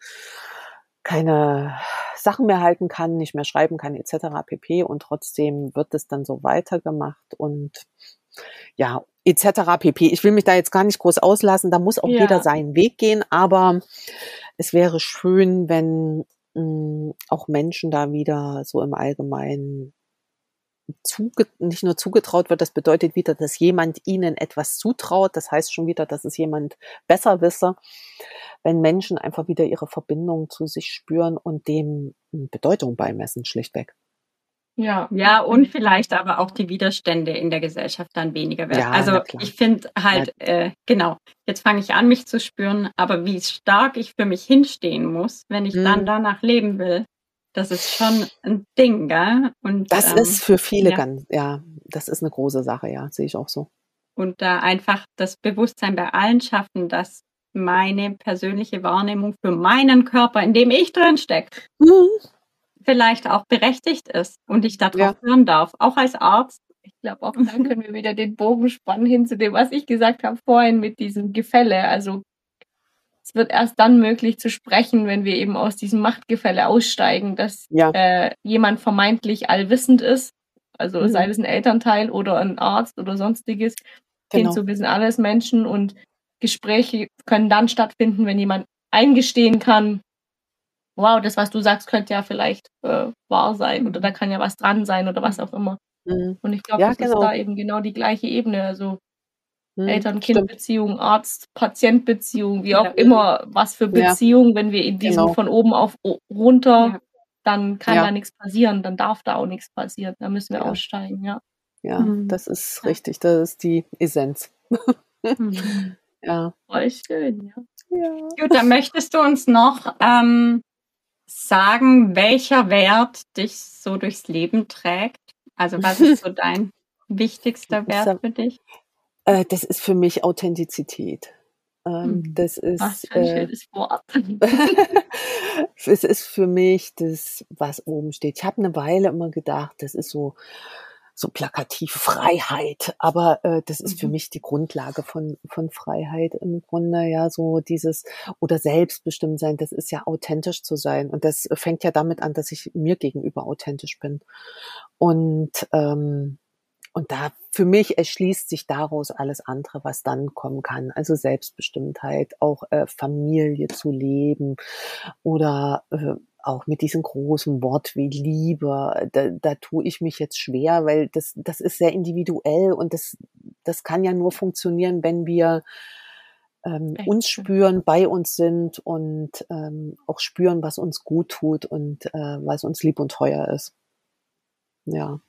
keine Sachen mehr halten kann, nicht mehr schreiben kann, etc. pp. Und trotzdem wird es dann so weitergemacht und ja, etc. pp. Ich will mich da jetzt gar nicht groß auslassen, da muss auch ja. jeder seinen Weg gehen, aber es wäre schön, wenn mh, mm, auch Menschen da wieder so im Allgemeinen zuge nicht nur zugetraut wird, das bedeutet wieder, dass jemand ihnen etwas zutraut. Das heißt schon wieder, dass es jemand besser wisse, wenn Menschen einfach wieder ihre Verbindung zu sich spüren und dem Bedeutung beimessen, schlichtweg. Ja, ja, und vielleicht aber auch die Widerstände in der Gesellschaft dann weniger werden. Ja, also ich finde halt, äh, genau, jetzt fange ich an, mich zu spüren, aber wie stark ich für mich hinstehen muss, wenn ich hm. dann mhm. danach leben will, das ist schon ein Ding, gell? Und, das ähm, ist für viele ja. ganz, ja, das ist eine große Sache, ja, sehe ich auch so. Und da einfach das Bewusstsein bei allen schaffen, dass meine persönliche Wahrnehmung für meinen Körper, in dem ich drin stecke, mhm. vielleicht auch berechtigt ist und ich darauf ja. hören darf, auch als Arzt. Ich glaube, auch dann können wir wieder den Bogen spannen hin zu dem, was ich gesagt habe vorhin mit diesem Gefälle. Also es wird erst dann möglich zu sprechen, wenn wir eben aus diesem Machtgefälle aussteigen, dass ja. äh, jemand vermeintlich allwissend ist, also mhm. sei es ein Elternteil oder ein Arzt oder sonstiges, genau. hinzu, wir sind alles Menschen und Gespräche können dann stattfinden, wenn jemand eingestehen kann, wow, das, was du sagst, könnte ja vielleicht äh, wahr sein oder da kann ja was dran sein oder was auch immer. Mhm. Und ich glaube, Ja, das genau. ist da eben genau die gleiche Ebene. Also Mhm, Eltern-Kind-Beziehung, Arzt-Patient-Beziehung, wie auch Ja. immer, was für Ja. Beziehung, wenn wir in diesem Genau. von oben auf runter, Ja. dann kann Ja. da nichts passieren, dann darf da auch nichts passieren. Da müssen wir Ja. aussteigen, ja. Ja, Mhm. das ist Ja. richtig. Das ist die Essenz. Mhm. Ja. Voll schön, ja. ja. Gut, dann möchtest du uns noch ähm, sagen, welcher Wert dich so durchs Leben trägt? Also was ist so dein wichtigster Wert für dich? Äh, das ist für mich Authentizität. Ähm, Mhm. Das Ach, ist, für ein äh, schönes Wort. es ist für mich das, was oben steht. Ich habe eine Weile immer gedacht, das ist so so plakativ Freiheit, aber äh, das ist für Mhm. mich die Grundlage von von Freiheit im Grunde ja so dieses oder selbstbestimmt sein. Das ist ja authentisch zu sein und das fängt ja damit an, dass ich mir gegenüber authentisch bin und ähm, und da für mich erschließt sich daraus alles andere, was dann kommen kann. Also Selbstbestimmtheit, auch äh, Familie zu leben oder äh, auch mit diesem großen Wort wie Liebe. Da, da tue ich mich jetzt schwer, weil das, das ist sehr individuell und das, das kann ja nur funktionieren, wenn wir ähm, uns schön. spüren, bei uns sind und ähm, auch spüren, was uns gut tut und äh, was uns lieb und teuer ist. Ja.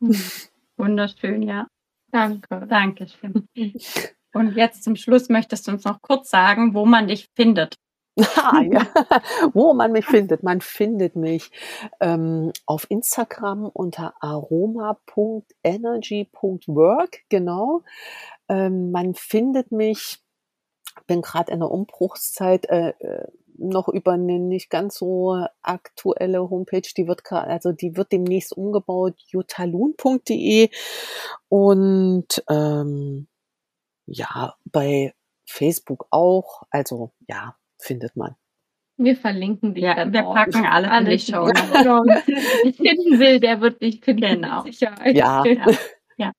Wunderschön, ja. Danke. Dankeschön. Und jetzt zum Schluss möchtest du uns noch kurz sagen, wo man dich findet. Ah, ja. Wo man mich findet. Man findet mich ähm, auf Instagram unter aroma.energy.work, genau. Ähm, man findet mich, bin gerade in der Umbruchszeit, äh, äh, noch über eine nicht ganz so aktuelle Homepage, die wird gerade, also die wird demnächst umgebaut, jutalun.de und ähm, ja, bei Facebook auch, also ja, findet man. Wir verlinken dich Ja, dann wir auch. packen alles in die Alles Show. in die Show. Wer dich finden will, der wird dich finden. Genau. Mit Sicherheit. Ja. Ja.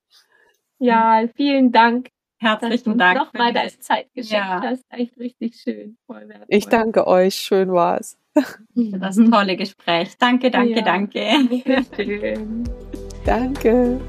Ja, vielen Dank, Herzlichen Dank. noch für mal die- deine Zeit geschenkt Ja. hast. Echt richtig schön. Ich danke euch, schön war's. für das tolle Gespräch. Danke, danke, Ja. danke. Schön. Danke.